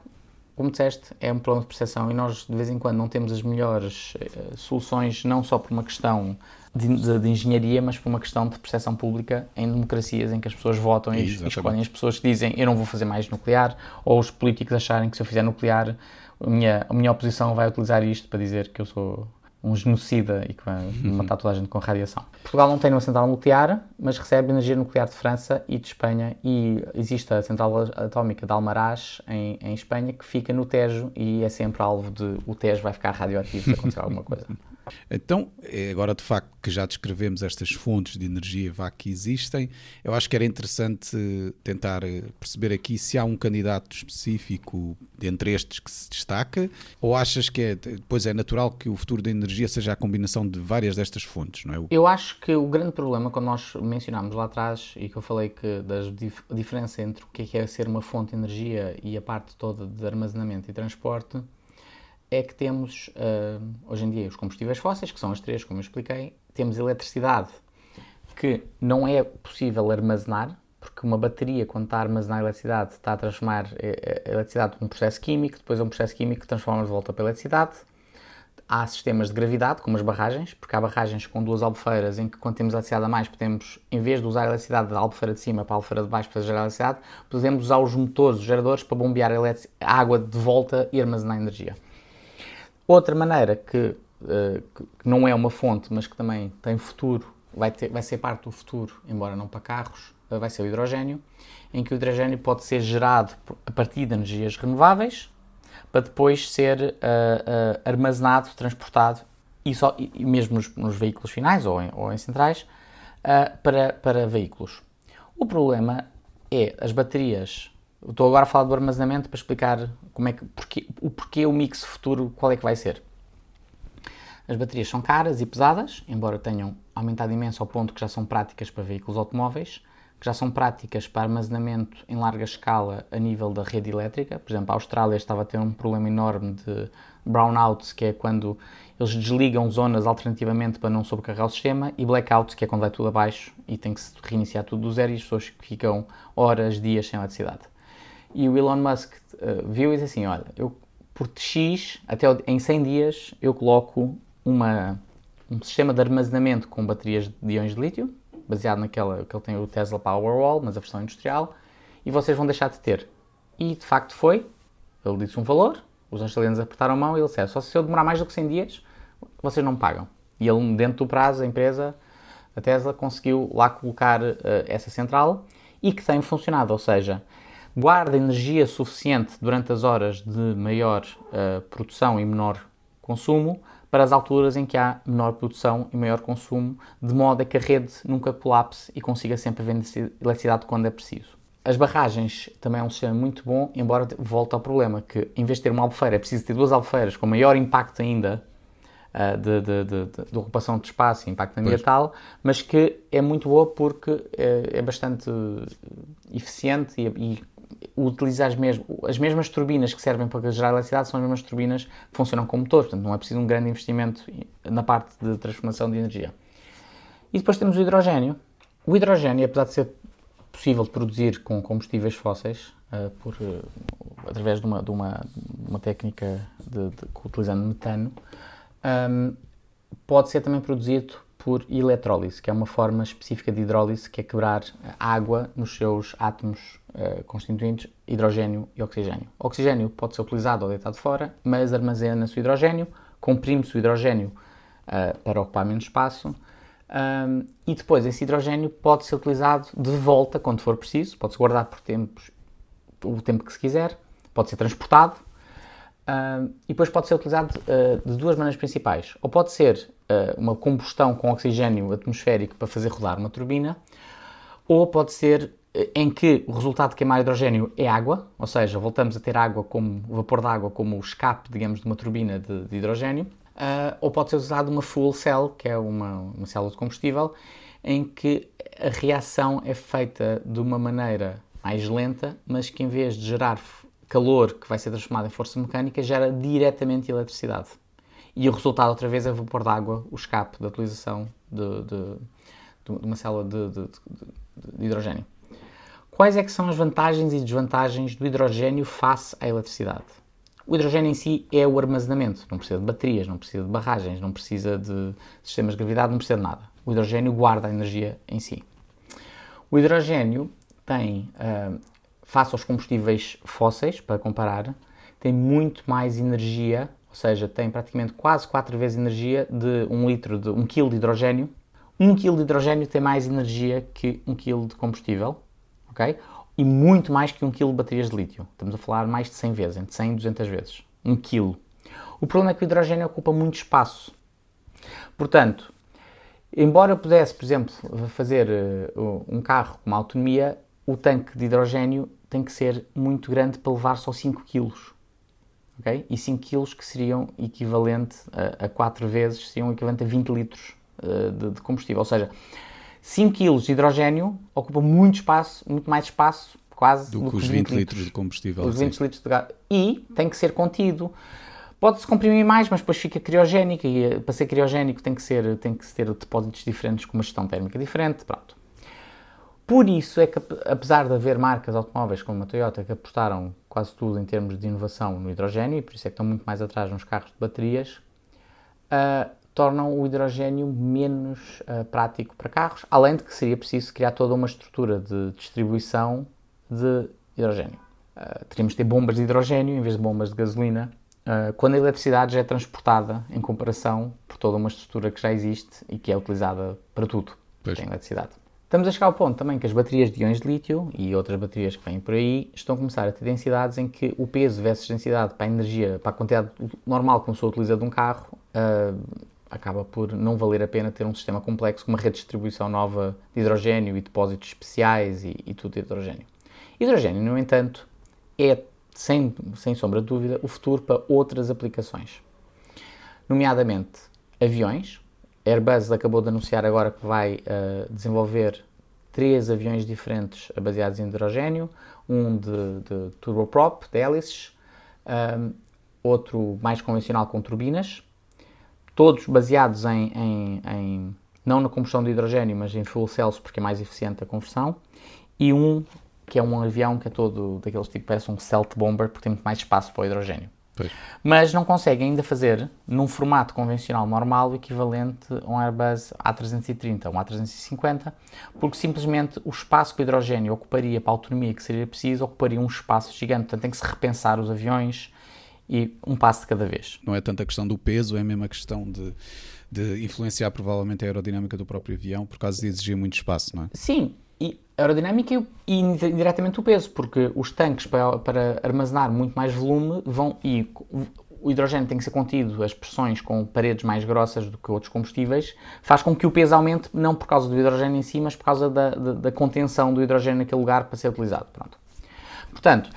como disseste, é um problema de percepção e nós de vez em quando não temos as melhores uh, soluções, não só por uma questão de, de, de, engenharia, mas por uma questão de percepção pública em democracias em que as pessoas votam e, e escolhem as pessoas que dizem eu não vou fazer mais nuclear, ou os políticos acharem que se eu fizer nuclear a minha, a minha oposição vai utilizar isto para dizer que eu sou um genocida e que vai uhum. matar toda a gente com radiação. Portugal não tem uma central nuclear, mas recebe energia nuclear de França e de Espanha e existe a central atómica de Almaraz em, em Espanha que fica no Tejo e é sempre alvo de o Tejo vai ficar radioativo se acontecer alguma coisa. Então, é agora de facto que já descrevemos estas fontes de energia vá que existem, eu acho que era interessante tentar eh, perceber aqui se há um candidato específico entre estes que se destaca, ou achas que é, depois é natural que o futuro da energia seja a combinação de várias destas fontes, não é? Eu acho que o grande problema, quando nós mencionámos lá atrás, e que eu falei que da dif diferença entre o que é, que é ser uma fonte de energia e a parte toda de armazenamento e transporte, é que temos, uh, hoje em dia, os combustíveis fósseis, que são as três, como eu expliquei, temos eletricidade, que não é possível armazenar, porque uma bateria, quando está a armazenar eletricidade, está a transformar a eletricidade num processo químico, depois é um processo químico que transforma de volta para a eletricidade. Há sistemas de gravidade, como as barragens, porque há barragens com duas albufeiras em que, quando temos eletricidade a mais, podemos, em vez de usar a eletricidade da albufeira de cima para a albufeira de baixo para gerar eletricidade, podemos usar os motores, os geradores, para bombear a água de volta e armazenar energia. Outra maneira que, uh, que, não é uma fonte, mas que também tem futuro, vai, ter, vai ser parte do futuro, embora não para carros, uh, vai ser o hidrogênio, em que o hidrogênio pode ser gerado a partir de energias renováveis para depois ser uh, armazenado, transportado e, só, e mesmo nos, nos, veículos finais ou em, ou em centrais para, para veículos. O problema é as baterias Estou agora a falar do armazenamento para explicar como é que, o porquê o mix futuro, qual é que vai ser. As baterias são caras e pesadas, embora tenham aumentado imenso ao ponto que já são práticas para veículos automóveis, que já são práticas para armazenamento em larga escala a nível da rede elétrica. Por exemplo, a Austrália estava a ter um problema enorme de brownouts, que é quando eles desligam zonas alternativamente para não sobrecarregar o sistema, e blackouts, que é quando vai tudo abaixo e tem que se reiniciar tudo do zero e as pessoas ficam horas, dias sem eletricidade. E o Elon Musk uh, viu e disse assim: Olha, eu por X, até em 100 dias, eu coloco uma, um sistema de armazenamento com baterias de íons de lítio, baseado naquela que ele tem o Tesla Powerwall, mas a versão industrial, e vocês vão deixar de ter. E de facto foi, ele disse um valor, os australianos apertaram a mão e ele disse: só se eu demorar mais do que 100 dias, vocês não pagam. E ele, dentro do prazo, a empresa, a Tesla, conseguiu lá colocar uh, essa central e que tem funcionado, ou seja, guarda energia suficiente durante as horas de maior uh, produção e menor consumo para as alturas em que há menor produção e maior consumo, de modo a que a rede nunca colapse e consiga sempre vender eletricidade quando é preciso. As barragens também é um sistema muito bom, embora volte ao problema que em vez de ter uma albufeira é preciso ter duas albufeiras com maior impacto ainda uh, de, de, de, de, ocupação de espaço e impacto ambiental, pois. mas que é muito boa porque é, é bastante eficiente e, e utiliza as, mes as mesmas turbinas que servem para gerar eletricidade são as mesmas turbinas que funcionam como motor, portanto não é preciso um grande investimento na parte de transformação de energia. E depois temos o hidrogênio. O hidrogênio, apesar de ser possível de produzir com combustíveis fósseis, uh, por, uh, através de uma, de uma, uma técnica de, de, utilizando metano, um, pode ser também produzido por eletrólise, que é uma forma específica de hidrólise, que é quebrar água nos seus átomos uh, constituintes hidrogênio e oxigênio. O oxigênio pode ser utilizado ou deitado fora, mas armazena-se o hidrogênio, comprime-se o hidrogênio uh, para ocupar menos espaço, um, e depois esse hidrogênio pode ser utilizado de volta quando for preciso, pode-se guardar por tempos, o tempo que se quiser, pode ser transportado uh, e depois pode ser utilizado uh, de duas maneiras principais. Ou pode ser uh, uma combustão com oxigênio atmosférico para fazer rodar uma turbina, ou pode ser em que o resultado de queimar hidrogênio é água, ou seja, voltamos a ter água como vapor de água como o escape, digamos, de uma turbina de, de hidrogênio, ou pode ser usado uma fuel cell, que é uma, uma célula de combustível, em que a reação é feita de uma maneira mais lenta, mas que em vez de gerar calor que vai ser transformado em força mecânica gera diretamente eletricidade. E o resultado, outra vez, é vapor d'água, o escape da utilização de, de, de uma célula de, de, hidrogênio. Quais é que são as vantagens e desvantagens do hidrogênio face à eletricidade? O hidrogênio em si é o armazenamento, não precisa de baterias, não precisa de barragens, não precisa de sistemas de gravidade, não precisa de nada. O hidrogênio guarda a energia em si. O hidrogênio tem uh, face aos combustíveis fósseis, para comparar, tem muito mais energia, ou seja, tem praticamente quase 4 vezes energia de 1 litro de 1 kg de hidrogênio. 1 kg de hidrogênio tem mais energia que 1 kg de combustível, ok? E muito mais que 1 kg de baterias de lítio. Estamos a falar mais de 100 vezes, entre 100 e 200 vezes. 1 kg. O problema é que o hidrogênio ocupa muito espaço. Portanto, embora eu pudesse, por exemplo, fazer uh, um carro com uma autonomia, o tanque de hidrogênio tem que ser muito grande para levar só 5 kg. Okay? E 5 kg que seriam equivalente a, a 4 vezes, seriam equivalente a 20 litros uh, de, de, combustível. Ou seja, 5 kg de hidrogênio ocupa muito espaço, muito mais espaço, quase do, do que os 20, 20 litros, litros de combustível. Os 20 litros de gás. E tem que ser contido. Pode-se comprimir mais, mas depois fica criogénico e eh, para ser criogénico tem que, ser, tem que ter depósitos diferentes com uma gestão térmica diferente. Pronto. Por isso é que, apesar de haver marcas automóveis como a Toyota que apostaram quase tudo em termos de inovação no hidrogênio, e por isso é que estão muito mais atrás nos carros de baterias, uh, tornam o hidrogênio menos uh, prático para carros, além de que seria preciso criar toda uma estrutura de distribuição de hidrogênio. Uh, teríamos de ter bombas de hidrogênio em vez de bombas de gasolina, quando a eletricidade já é transportada em comparação por toda uma estrutura que já existe e que é utilizada para tudo. Pois. Tem eletricidade. Estamos a chegar ao ponto também que as baterias de íons de lítio e outras baterias que vêm por aí estão a começar a ter densidades em que o peso versus densidade para a energia, para a quantidade normal que uma pessoa utiliza de um carro, uh, acaba por não valer a pena ter um sistema complexo com uma rede de distribuição nova de hidrogênio e depósitos especiais e, e tudo de hidrogênio. Hidrogênio, no entanto, é, sem, sem sombra de dúvida, o futuro para outras aplicações, nomeadamente aviões, Airbus acabou de anunciar agora que vai uh, desenvolver três aviões diferentes baseados em hidrogênio, um de, de turboprop, de hélices, um, outro mais convencional com turbinas, todos baseados em, em, em, não na combustão de hidrogênio, mas em fuel cells, porque é mais eficiente a conversão, e um que é um avião que é todo daqueles tipo, parece um stealth bomber, porque tem muito mais espaço para o hidrogênio. Pois. Mas não conseguem ainda fazer, num formato convencional normal, o equivalente a um Airbus A330, um A350, porque simplesmente o espaço que o hidrogênio ocuparia para a autonomia que seria preciso, ocuparia um espaço gigante. Portanto, tem que se repensar os aviões e um passo de cada vez. Não é tanto a questão do peso, é mesmo a questão de, de influenciar provavelmente a aerodinâmica do próprio avião, por causa de exigir muito espaço, não é? Sim, aerodinâmica e, indiretamente o peso, porque os tanques para, para armazenar muito mais volume vão e o hidrogênio tem que ser contido as pressões com paredes mais grossas do que outros combustíveis, faz com que o peso aumente, não por causa do hidrogênio em si, mas por causa da, da, da contenção do hidrogênio naquele lugar para ser utilizado. Pronto. Portanto,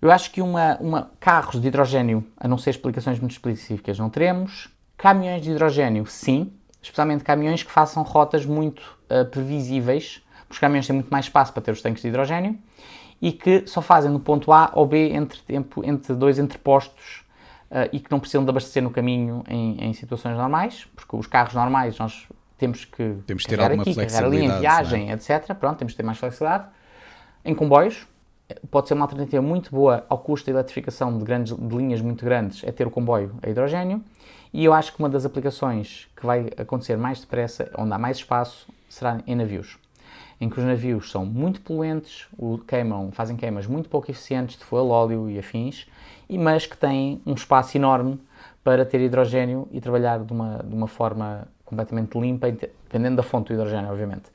eu acho que uma, uma, carros de hidrogênio, a não ser explicações muito específicas, não teremos. Caminhões de hidrogênio, sim, especialmente caminhões que façam rotas muito uh, previsíveis, os caminhões têm muito mais espaço para ter os tanques de hidrogênio e que só fazem no ponto A ou B entre, tempo, entre dois entrepostos uh, e que não precisam de abastecer no caminho em, em, situações normais, porque os carros normais nós temos que temos ter alguma aqui, flexibilidade, ali em viagem, é? etc. Pronto, temos que ter mais flexibilidade. Em comboios, pode ser uma alternativa muito boa ao custo de eletrificação de, grandes, de linhas muito grandes, é ter o comboio a hidrogênio. E eu acho que uma das aplicações que vai acontecer mais depressa, onde há mais espaço, será em navios. Em que os navios são muito poluentes, queimam, fazem queimas muito pouco eficientes de fuel óleo e afins, mas que têm um espaço enorme para ter hidrogênio e trabalhar de uma, de uma forma completamente limpa, dependendo da fonte do hidrogênio, obviamente.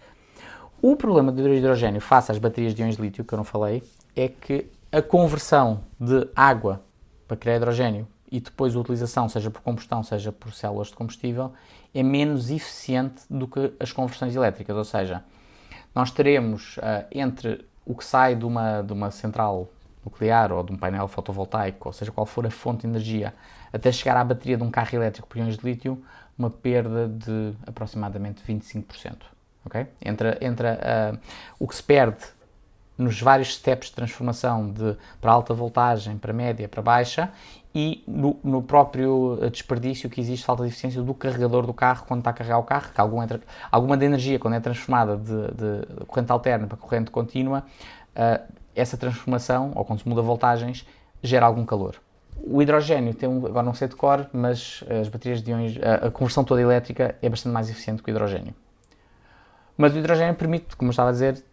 O problema do hidrogênio face às baterias de íons de lítio, que eu não falei, é que a conversão de água para criar hidrogênio e depois a utilização, seja por combustão, seja por células de combustível, é menos eficiente do que as conversões elétricas. Ou seja, nós teremos uh, entre o que sai de uma, de uma central nuclear ou de um painel fotovoltaico, ou seja, qual for a fonte de energia, até chegar à bateria de um carro elétrico por íons de lítio, uma perda de aproximadamente 25%. Okay? Entre, entre uh, o que se perde nos vários steps de transformação de, para alta voltagem, para média, para baixa e no, no, próprio desperdício que existe, falta de eficiência do carregador do carro quando está a carregar o carro, que alguma, alguma da energia, quando é transformada de, de corrente alterna para corrente contínua, uh, essa transformação, ao consumo de voltagens, gera algum calor. O hidrogênio tem um, agora não sei de cor, mas as baterias de íons, a, a conversão toda elétrica é bastante mais eficiente que o hidrogênio. Mas o hidrogênio permite, como eu estava a dizer,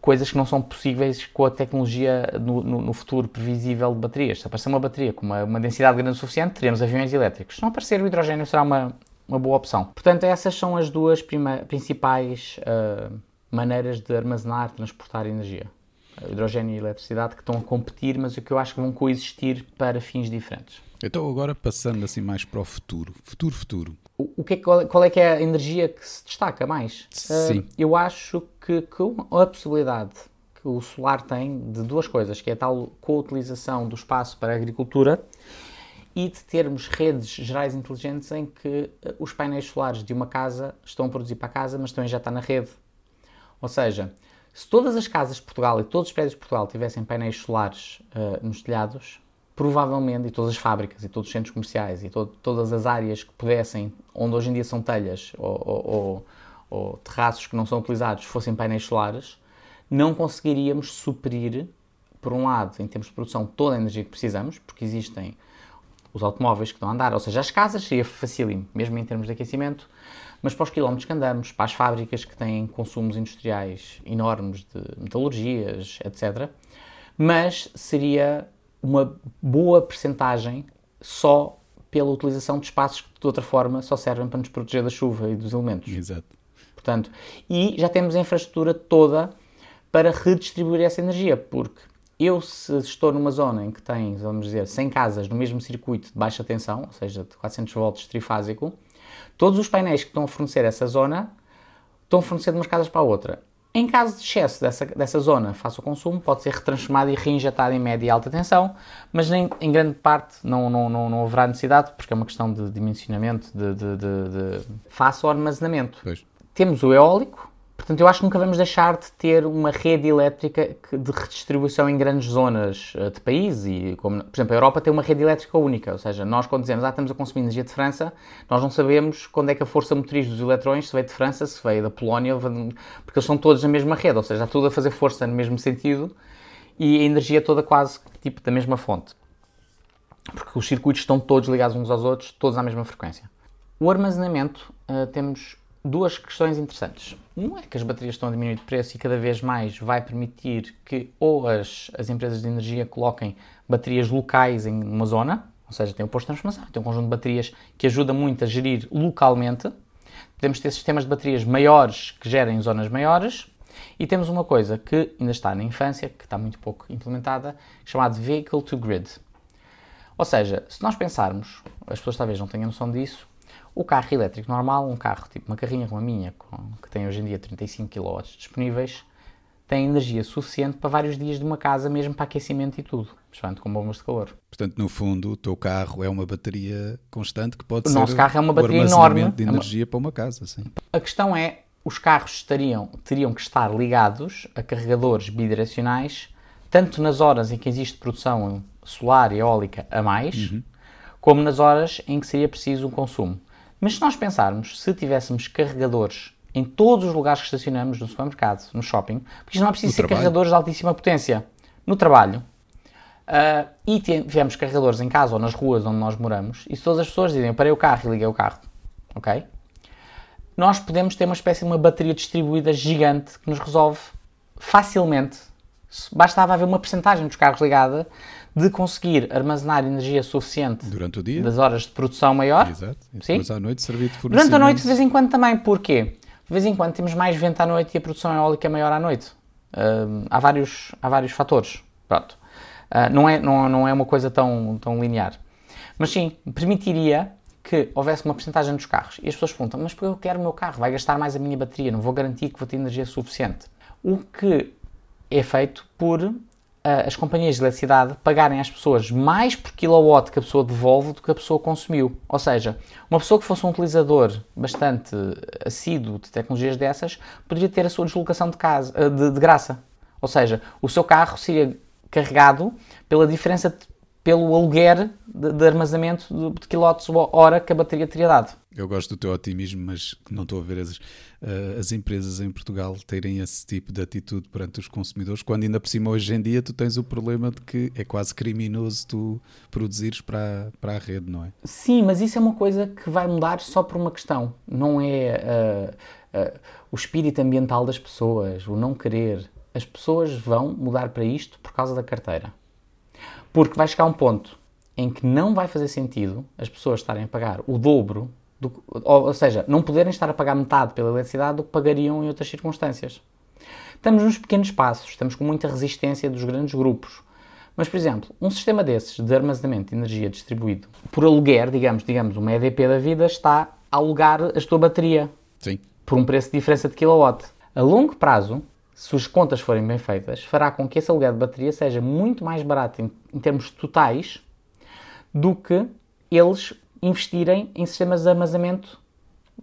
coisas que não são possíveis com a tecnologia no, no, no futuro previsível de baterias. Se aparecer uma bateria com uma, uma, densidade grande o suficiente, teremos aviões elétricos. Se não aparecer, o hidrogênio será uma, uma boa opção. Portanto, essas são as duas prima, principais uh, maneiras de armazenar, transportar energia. O hidrogênio e eletricidade que estão a competir, mas o que eu acho que vão coexistir para fins diferentes. Então agora passando assim mais para o futuro, futuro, futuro. O, que é, qual, é que é a energia que se destaca mais? Sim. Uh, eu acho que, que a possibilidade que o solar tem de duas coisas, que é a tal co-utilização do espaço para a agricultura e de termos redes gerais inteligentes em que uh, os painéis solares de uma casa estão a produzir para a casa, mas também já está na rede. Ou seja, se todas as casas de Portugal e todos os prédios de Portugal tivessem painéis solares uh, nos telhados, provavelmente, e todas as fábricas, e todos os centros comerciais, e to todas as áreas que pudessem, onde hoje em dia são telhas ou, ou, ou, ou terraços que não são utilizados, fossem painéis solares, não conseguiríamos suprir, por um lado, em termos de produção, toda a energia que precisamos, porque existem os automóveis que estão a andar, ou seja, as casas seria facílimo, mesmo em termos de aquecimento, mas para os quilómetros que andamos, para as fábricas que têm consumos industriais enormes de metalurgias, etc. Mas seria uma boa percentagem só pela utilização de espaços que de outra forma só servem para nos proteger da chuva e dos elementos. Exato. Portanto, e já temos a infraestrutura toda para redistribuir essa energia, porque eu se estou numa zona em que tem, vamos dizer, 100 casas no mesmo circuito de baixa tensão, ou seja, de 400 volts trifásico, todos os painéis que estão a fornecer essa zona estão a fornecer de umas casas para a outra. Em caso de excesso dessa, dessa zona face ao consumo, pode ser retransformado e reinjetado em média e alta tensão, mas nem, em grande parte não, não, não, não haverá necessidade, porque é uma questão de dimensionamento, de, de, de, de face ao armazenamento. Pois. Temos o eólico, Portanto, eu acho que nunca vamos deixar de ter uma rede elétrica de redistribuição em grandes zonas eh, de país. E, como, por exemplo, a Europa tem uma rede elétrica única. Ou seja, nós quando dizemos ah, estamos a consumir energia de França, nós não sabemos quando é que a força motriz dos eletrões se veio de França, se veio da Polónia, porque eles são todos na mesma rede. Ou seja, está tudo a fazer força no mesmo sentido e a energia toda quase tipo da mesma fonte. porque os circuitos estão todos ligados uns aos outros, todos à mesma frequência. O armazenamento, uh, temos duas questões interessantes. Uma é que as baterias estão a diminuir de preço e cada vez mais vai permitir que ou as, as empresas de energia coloquem baterias locais em uma zona, ou seja, tem o posto de transformação, tem um conjunto de baterias que ajuda muito a gerir localmente. Podemos ter sistemas de baterias maiores que gerem em zonas maiores. E temos uma coisa que ainda está na infância, que está muito pouco implementada, chamada Vehicle to Grid. Ou seja, se nós pensarmos, as pessoas talvez não tenham noção disso, o carro elétrico normal, um carro tipo uma carrinha como a minha, que tem hoje em dia 35 kW disponíveis, tem energia suficiente para vários dias de uma casa, mesmo para aquecimento e tudo, principalmente com bombas de calor. Portanto, no fundo, o teu carro é uma bateria constante que pode o ser nosso carro é uma bateria enorme de energia é uma... para uma casa. Sim. A questão é, os carros estariam, teriam que estar ligados a carregadores bidirecionais, tanto nas horas em que existe produção solar e eólica a mais, uhum. como nas horas em que seria preciso um consumo. Mas se nós pensarmos, se tivéssemos carregadores em todos os lugares que estacionamos, no supermercado, no shopping, porque isto não é preciso no ser trabalho. carregadores de altíssima potência, no trabalho, uh, e tivermos carregadores em casa ou nas ruas onde nós moramos, e se todas as pessoas dizem, eu parei o carro e liguei o carro, ok? Nós podemos ter uma espécie de uma bateria distribuída gigante que nos resolve facilmente, bastava haver uma percentagem dos carros ligada, de conseguir armazenar energia suficiente durante o dia, das horas de produção maior. Exato. E depois Sim? à noite servir de fornecimento. Durante a noite de vez em quando também. Porquê? De vez em quando temos mais vento à noite e a produção eólica é maior à noite. Uh, há, vários, há vários fatores. Pronto. Uh, não, é, não, não é uma coisa tão, tão linear. Mas sim, permitiria que houvesse uma porcentagem dos carros. E as pessoas perguntam, mas porque eu quero o meu carro, vai gastar mais a minha bateria, não vou garantir que vou ter energia suficiente. O que é feito por as companhias de eletricidade pagarem às pessoas mais por kilowatt que a pessoa devolve do que a pessoa consumiu. Ou seja, uma pessoa que fosse um utilizador bastante assíduo de tecnologias dessas poderia ter a sua deslocação de, casa, eh, de, de graça. Ou seja, o seu carro seria carregado pela diferença de, pelo aluguer de, armazenamento de, de quilowatts-hora que a bateria teria dado. Eu gosto do teu otimismo, mas não estou a ver as, uh, as empresas em Portugal terem esse tipo de atitude perante os consumidores, quando ainda por cima hoje em dia tu tens o problema de que é quase criminoso tu produzires para, para a rede, não é? Sim, mas isso é uma coisa que vai mudar só por uma questão. Não é uh, uh, o espírito ambiental das pessoas, o não querer. As pessoas vão mudar para isto por causa da carteira. Porque vai chegar um ponto em que não vai fazer sentido as pessoas estarem a pagar o dobro do, ou, seja, não poderem estar a pagar metade pela eletricidade do que pagariam em outras circunstâncias. Estamos nos pequenos passos, estamos com muita resistência dos grandes grupos. Mas, por exemplo, um sistema desses de armazenamento de energia distribuído por aluguer, digamos, digamos, uma EDP da vida está a alugar a tua bateria Sim. por um preço de diferença de kilowatt. A longo prazo, se as contas forem bem feitas, fará com que esse aluguer de bateria seja muito mais barato em, em termos totais do que eles investirem em sistemas de armazenamento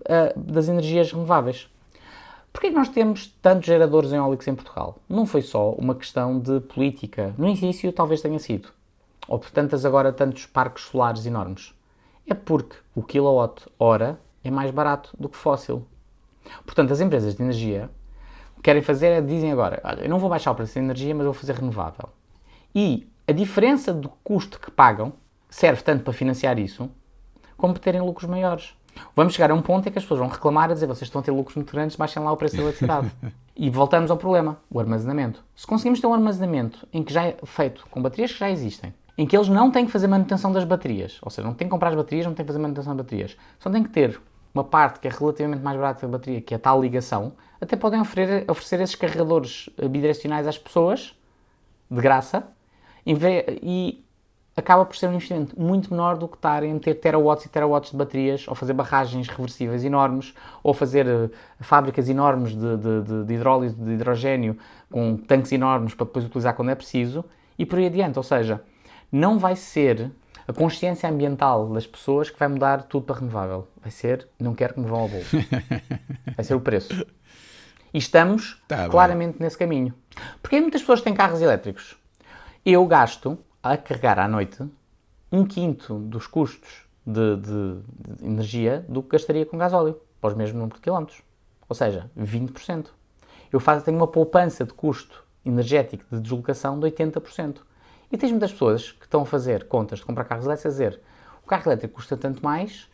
uh, das energias renováveis. Porquê é que nós temos tantos geradores eólicos em Portugal? Não foi só uma questão de política. No início talvez tenha sido. Ou por tantas agora tantos parques solares enormes. É porque o kilowatt-hora é mais barato do que fóssil. Portanto, as empresas de energia querem fazer é, dizem agora, olha, eu não vou baixar o preço da energia, mas vou fazer renovável. E a diferença do custo que pagam serve tanto para financiar isso, como terem lucros maiores. Vamos chegar a um ponto em que as pessoas vão reclamar a dizer vocês estão a ter lucros muito grandes, baixem lá o preço da eletricidade. e voltamos ao problema, o armazenamento. Se conseguimos ter um armazenamento em que já é feito com baterias que já existem, em que eles não têm que fazer manutenção das baterias, ou seja, não têm que comprar as baterias, não têm que fazer manutenção das baterias, só têm que ter uma parte que é relativamente mais barata da bateria, que é a tal ligação, até podem oferecer, oferecer esses carregadores bidirecionais às pessoas, de graça, e acaba por ser um investimento muito menor do que estarem a ter terawatts e terawatts de baterias, ou fazer barragens reversíveis enormes, ou fazer uh, fábricas enormes de, de, de, de, hidrólise de hidrogênio com tanques enormes para depois utilizar quando é preciso, e por aí adiante. Ou seja, não vai ser a consciência ambiental das pessoas que vai mudar tudo para renovável. Vai ser, não quero que me vão ao bolso. Vai ser o preço. E estamos tá claramente nesse caminho. Porque muitas pessoas têm carros elétricos. Eu gasto a carregar à noite um quinto dos custos de, de, de energia do que gastaria com gasóleo, para os mesmos número de quilómetros. Ou seja, 20%. Eu faço, tenho uma poupança de custo energético de deslocação de 80%. E tens muitas pessoas que estão a fazer contas de comprar carros elétricos a dizer o carro elétrico custa tanto mais,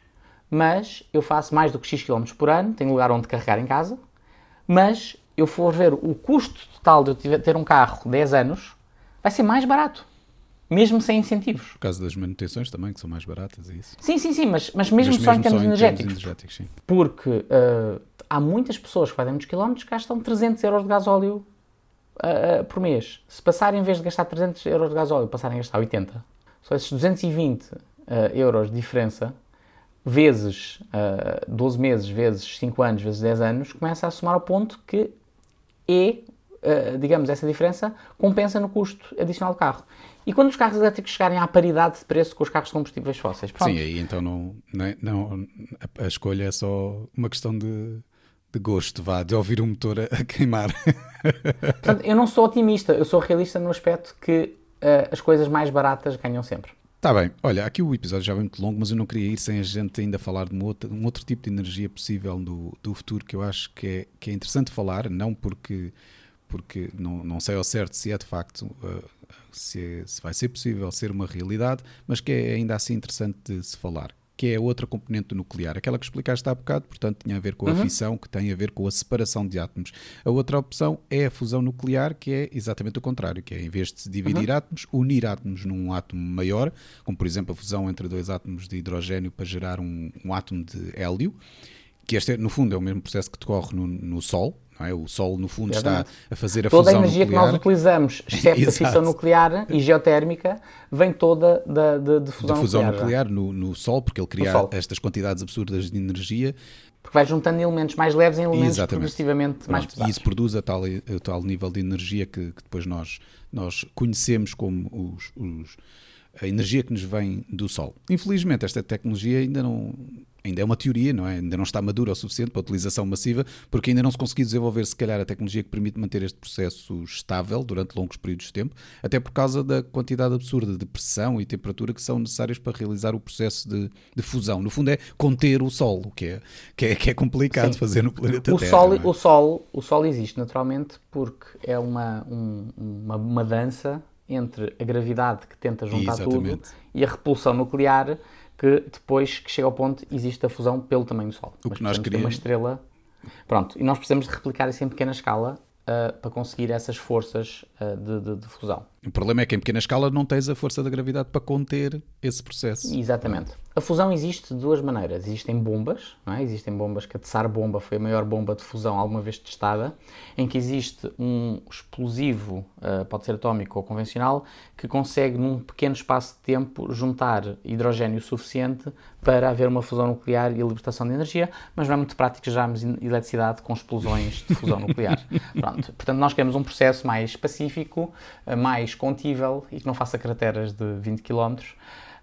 mas eu faço mais do que X km por ano, tenho lugar onde carregar em casa, mas eu for ver o custo total de eu ter um carro 10 anos, vai ser mais barato. Mesmo sem incentivos. Por causa das manutenções também, que são mais baratas, é isso? Sim, sim, sim, mas, mas mesmo, mas só em termos só energéticos. Em termos energéticos. Porque uh, há muitas pessoas que fazem muitos quilómetros que gastam 300 euros de gasóleo uh, por mês. Se passarem, em vez de gastar 300 euros de gasóleo, passarem a gastar 80, só esses 220 uh, euros de diferença, vezes uh, 12 meses, vezes 5 anos, vezes 10 anos, começa a somar ao ponto que é, digamos, essa diferença compensa no custo adicional do carro. E quando os carros elétricos chegarem à paridade de preço com os carros de combustíveis fósseis? Pronto. Sim, aí então não, não, é, não, a escolha é só uma questão de, de gosto, vá, de ouvir o motor a, a queimar. Portanto, eu não sou otimista, eu sou realista no aspecto que uh, as coisas mais baratas ganham sempre. Está bem, olha, aqui o episódio já vai muito longo, mas eu não queria ir sem a gente ainda falar de um outro, um outro tipo de energia possível do, do futuro que eu acho que é, que é interessante falar, não porque, porque não, não sei ao certo se é de facto uh, se, se vai ser possível ser uma realidade, mas que é ainda assim interessante de se falar que é a outra componente do nuclear, aquela que explicaste há bocado, portanto, tinha a ver com a uhum. fissão, que tem a ver com a separação de átomos. A outra opção é a fusão nuclear, que é exatamente o contrário, que é em vez de se dividir uhum. átomos, unir átomos num átomo maior, como por exemplo a fusão entre dois átomos de hidrogênio para gerar um, um átomo de hélio, que este, no fundo, é o mesmo processo que decorre no, no Sol, é? O Sol, no fundo, está a fazer a toda fusão Toda a energia nuclear. que nós utilizamos, exceto a fissão nuclear e geotérmica, vem toda da, de, de fusão, de fusão nuclear, nuclear no, no, Sol, porque ele cria estas quantidades absurdas de energia. Porque vai juntando elementos mais leves em elementos Exatamente. progressivamente Pronto, mais pesados. E isso produz a tal, a tal nível de energia que, que depois nós, nós conhecemos como os, os a energia que nos vem do Sol. Infelizmente, esta tecnologia ainda não ainda é uma teoria, não é? Ainda não está madura o suficiente para utilização massiva, porque ainda não se conseguiu desenvolver, se calhar, a tecnologia que permite manter este processo estável durante longos períodos de tempo, até por causa da quantidade absurda de pressão e temperatura que são necessárias para realizar o processo de, de fusão. No fundo, é conter o Sol, o que é, que é, que é complicado Sim. fazer no planeta o Terra. Sol, é? o, sol, o Sol existe naturalmente porque é uma, um, uma, uma dança entre a gravidade que tenta juntar Exatamente. tudo e a repulsão nuclear que depois que chega ao ponto existe a fusão pelo tamanho do Sol. O Mas que nós queremos... uma estrela. Pronto, e nós precisamos de replicar isso em pequena escala uh, para conseguir essas forças uh, de, de, de, fusão. O problema é que em pequena escala não tens a força da gravidade para conter esse processo. Exatamente. A fusão existe de duas maneiras. Existem bombas, é? existem bombas que a Tsar Bomba foi a maior bomba de fusão alguma vez testada, em que existe um explosivo, uh, pode ser atómico ou convencional, que consegue num pequeno espaço de tempo juntar hidrogênio suficiente para haver uma fusão nuclear e a libertação de energia, mas não é muito prático gerarmos eletricidade com explosões de fusão nuclear. Pronto. Portanto, nós queremos um processo mais pacífico, uh, mais mais contível e que não faça crateras de 20 km.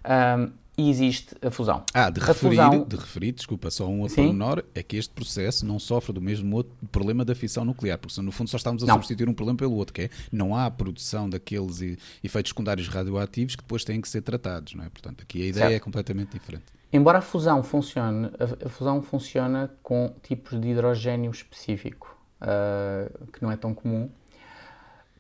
Um, e existe a fusão. Ah, de referir, fusão... de referir, desculpa, só um pormenor, é que este processo não sofre do mesmo outro problema da fissão nuclear, porque no fundo só estamos a não. substituir um problema pelo outro, que é não há a produção daqueles efeitos secundários radioativos que depois têm que ser tratados, não é? Portanto, aqui a ideia certo. é completamente diferente. Embora a fusão funcione, a, fusão funciona com tipos de hidrogênio específico, uh, que não é tão comum,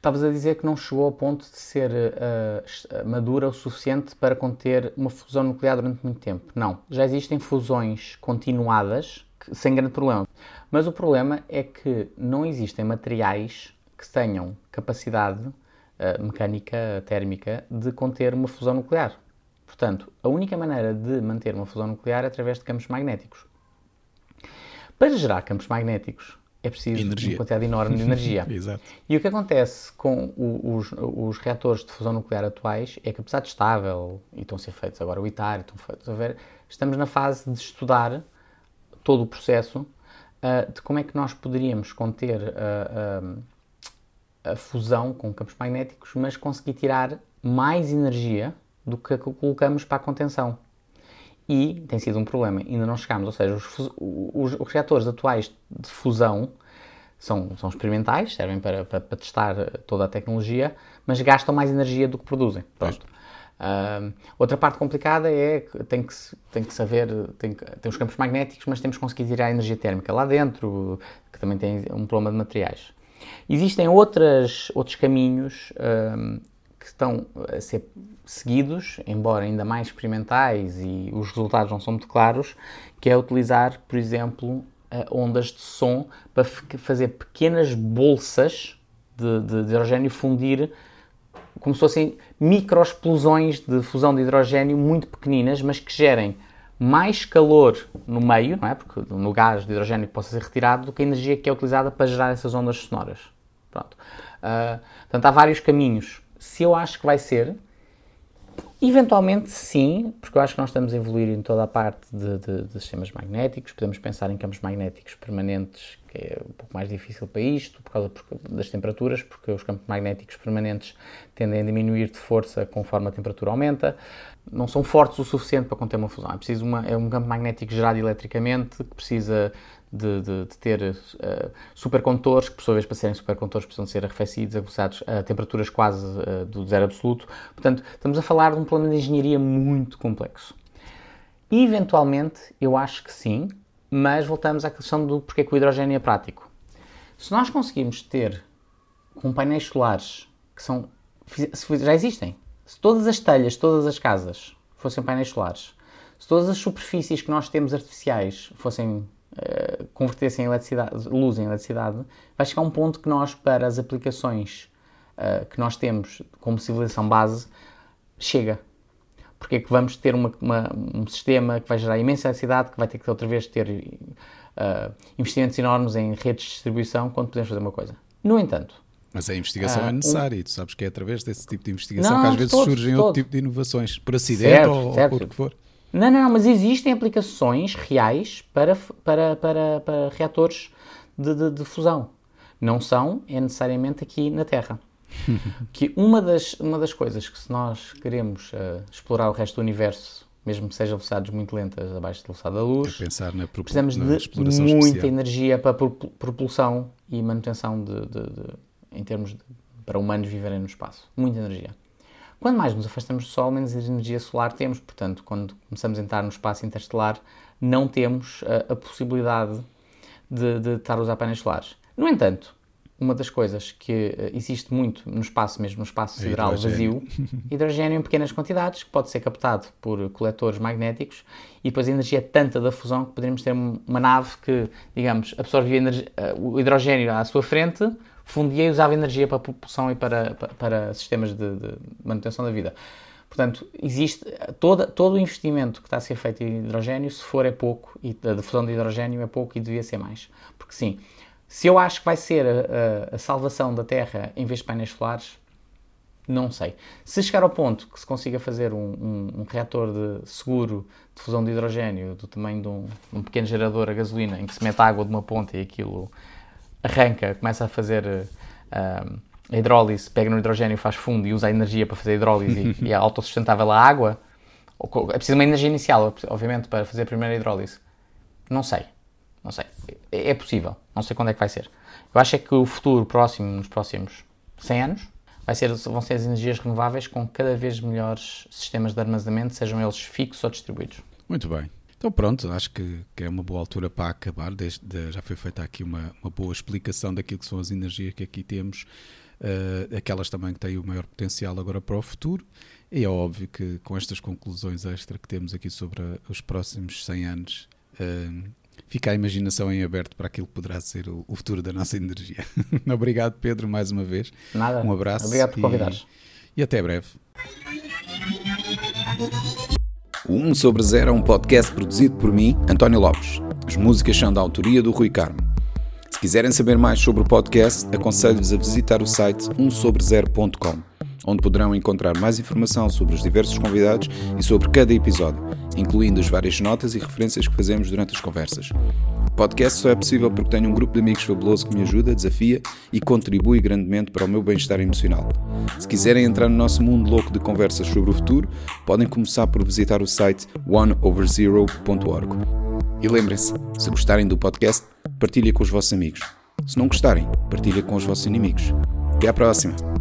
Estavas a dizer que não chegou ao ponto de ser uh, madura o suficiente para conter uma fusão nuclear durante muito tempo. Não. Já existem fusões continuadas que, sem grande problema. Mas o problema é que não existem materiais que tenham capacidade uh, mecânica, térmica, de conter uma fusão nuclear. Portanto, a única maneira de manter uma fusão nuclear é através de campos magnéticos. Para gerar campos magnéticos é preciso energia. uma quantidade enorme de energia. E o que acontece com o, os, os, reatores de fusão nuclear atuais é que, apesar de estável, e estão a ser feitos agora o ITAR, estão feitos a ver, estamos na fase de estudar todo o processo uh, de como é que nós poderíamos conter a, a, a fusão com campos magnéticos, mas conseguir tirar mais energia do que colocamos para a contenção e tem sido um problema. Ainda não chegámos, ou seja, os, os, os reatores atuais de fusão são, são experimentais, servem para, para, para, testar toda a tecnologia, mas gastam mais energia do que produzem. Pronto. Uh, outra parte complicada é que tem que, tem que saber, tem, tem os campos magnéticos, mas temos que conseguir tirar a energia térmica lá dentro, que também tem um problema de materiais. Existem outras, outros caminhos que estão a ser seguidos, embora ainda mais experimentais e os resultados não são muito claros, que é utilizar, por exemplo, ondas de som para fazer pequenas bolsas de, de, de hidrogênio fundir como se fossem microexplosões de fusão de hidrogênio muito pequeninas, mas que gerem mais calor no meio, não é? Porque no gás de hidrogênio que possa ser retirado, do que a energia que é utilizada para gerar essas ondas sonoras. Pronto. Uh, portanto, há vários caminhos. Se eu acho que vai ser, eventualmente sim, porque eu acho que nós estamos a evoluir em toda a parte de, de, de sistemas magnéticos, podemos pensar em campos magnéticos permanentes, que é um pouco mais difícil para isto, por causa das temperaturas, porque os campos magnéticos permanentes tendem a diminuir de força conforme a temperatura aumenta não são fortes o suficiente para conter uma fusão. É preciso uma, é um campo magnético gerado eletricamente que precisa de, de, de ter uh, supercondutores, que por sua vez para serem supercondutores precisam ser arrefecidos, aguçados a temperaturas quase uh, do zero absoluto. Portanto, estamos a falar de um plano de engenharia muito complexo. Eventualmente, eu acho que sim, mas voltamos à questão do porquê que o hidrogênio é prático. Se nós conseguimos ter com painéis solares que são já existem, se todas as telhas, todas as casas fossem painéis solares, se todas as superfícies que nós temos artificiais fossem uh, convertessem eletricidade, luz em eletricidade, vai chegar um ponto que nós, para as aplicações uh, que nós temos como civilização base, chega. Porque é que vamos ter uma, uma, um sistema que vai gerar imensa eletricidade, que vai ter que outra vez ter uh, investimentos enormes em redes de distribuição, quando podemos fazer uma coisa. No entanto, mas a investigação ah, é necessária um... e tu sabes que é através desse tipo de investigação não, que às vezes todos, surgem todos. outro tipo de inovações, por acidente certo, ou, certo. ou por o que for. Não, não, mas existem aplicações reais para, para, para, para reatores de, de, de fusão. Não são, é necessariamente aqui na Terra. que uma das, uma das coisas que se nós queremos uh, explorar o resto do universo, mesmo que sejam velocidades muito lentas abaixo da velocidade da luz, é precisamos de muita especial. energia para propulsão e manutenção de, de, de em termos de, para humanos viverem no espaço. Muita energia. Quanto mais nos afastamos do Sol, menos energia solar temos. Portanto, quando começamos a entrar no espaço interestelar, não temos a, a possibilidade de, de, estar a usar painéis solares. No entanto, uma das coisas que uh, existe muito no espaço, mesmo no espaço sideral vazio, hidrogênio em pequenas quantidades, que pode ser captado por coletores magnéticos, e depois a energia é tanta da fusão que poderíamos ter uma nave que, digamos, absorvia uh, o hidrogênio à sua frente, fundia e usava energia para propulsão e para, para, para sistemas de, de, manutenção da vida. Portanto, existe toda, todo o investimento que está a ser feito em hidrogênio, se for é pouco, e a difusão de hidrogênio é pouco e devia ser mais. Porque sim, se eu acho que vai ser a, a, salvação da Terra em vez de painéis solares, não sei. Se chegar ao ponto que se consiga fazer um, um, um reator de seguro de fusão de hidrogênio do tamanho de um, um, pequeno gerador a gasolina em que se mete água de uma ponta e aquilo arranca, começa a fazer uh, a hidrólise, pega no hidrogênio, faz fundo e usa a energia para fazer a hidrólise e, e é autossustentável a água, é preciso uma energia inicial, obviamente, para fazer a primeira hidrólise. Não sei. Não sei. É, é possível. Não sei quando é que vai ser. Eu acho é que o futuro próximo, nos próximos 100 anos, vai ser, vão ser as energias renováveis com cada vez melhores sistemas de armazenamento, sejam eles fixos ou distribuídos. Muito bem. Então pronto, acho que, que, é uma boa altura para acabar. Desde, de, já foi feita aqui uma, uma, boa explicação daquilo que são as energias que aqui temos, uh, aquelas também que têm o maior potencial agora para o futuro. E é óbvio que com estas conclusões extra que temos aqui sobre a, os próximos 100 anos, uh, fica a imaginação em aberto para aquilo que poderá ser o, o futuro da nossa energia. Obrigado, Pedro, mais uma vez. Nada. Um abraço. Obrigado por convidares. E, e até breve. O 1 sobre 0 é um podcast produzido por mim, António Lopes. As músicas são da autoria do Rui Carmo. Se quiserem saber mais sobre o podcast, aconselho-vos a visitar o site 1sobre0.com, onde poderão encontrar mais informação sobre os diversos convidados e sobre cada episódio, incluindo as várias notas e referências que fazemos durante as conversas. O podcast só é possível porque tenho um grupo de amigos fabuloso que me ajuda, desafia e contribui grandemente para o meu bem-estar emocional. Se quiserem entrar no nosso mundo louco de conversas sobre o futuro, podem começar por visitar o site oneoverzero.org. E lembrem-se, se gostarem do podcast, partilhem com os vossos amigos. Se não gostarem, partilhem com os vossos inimigos. Até à próxima!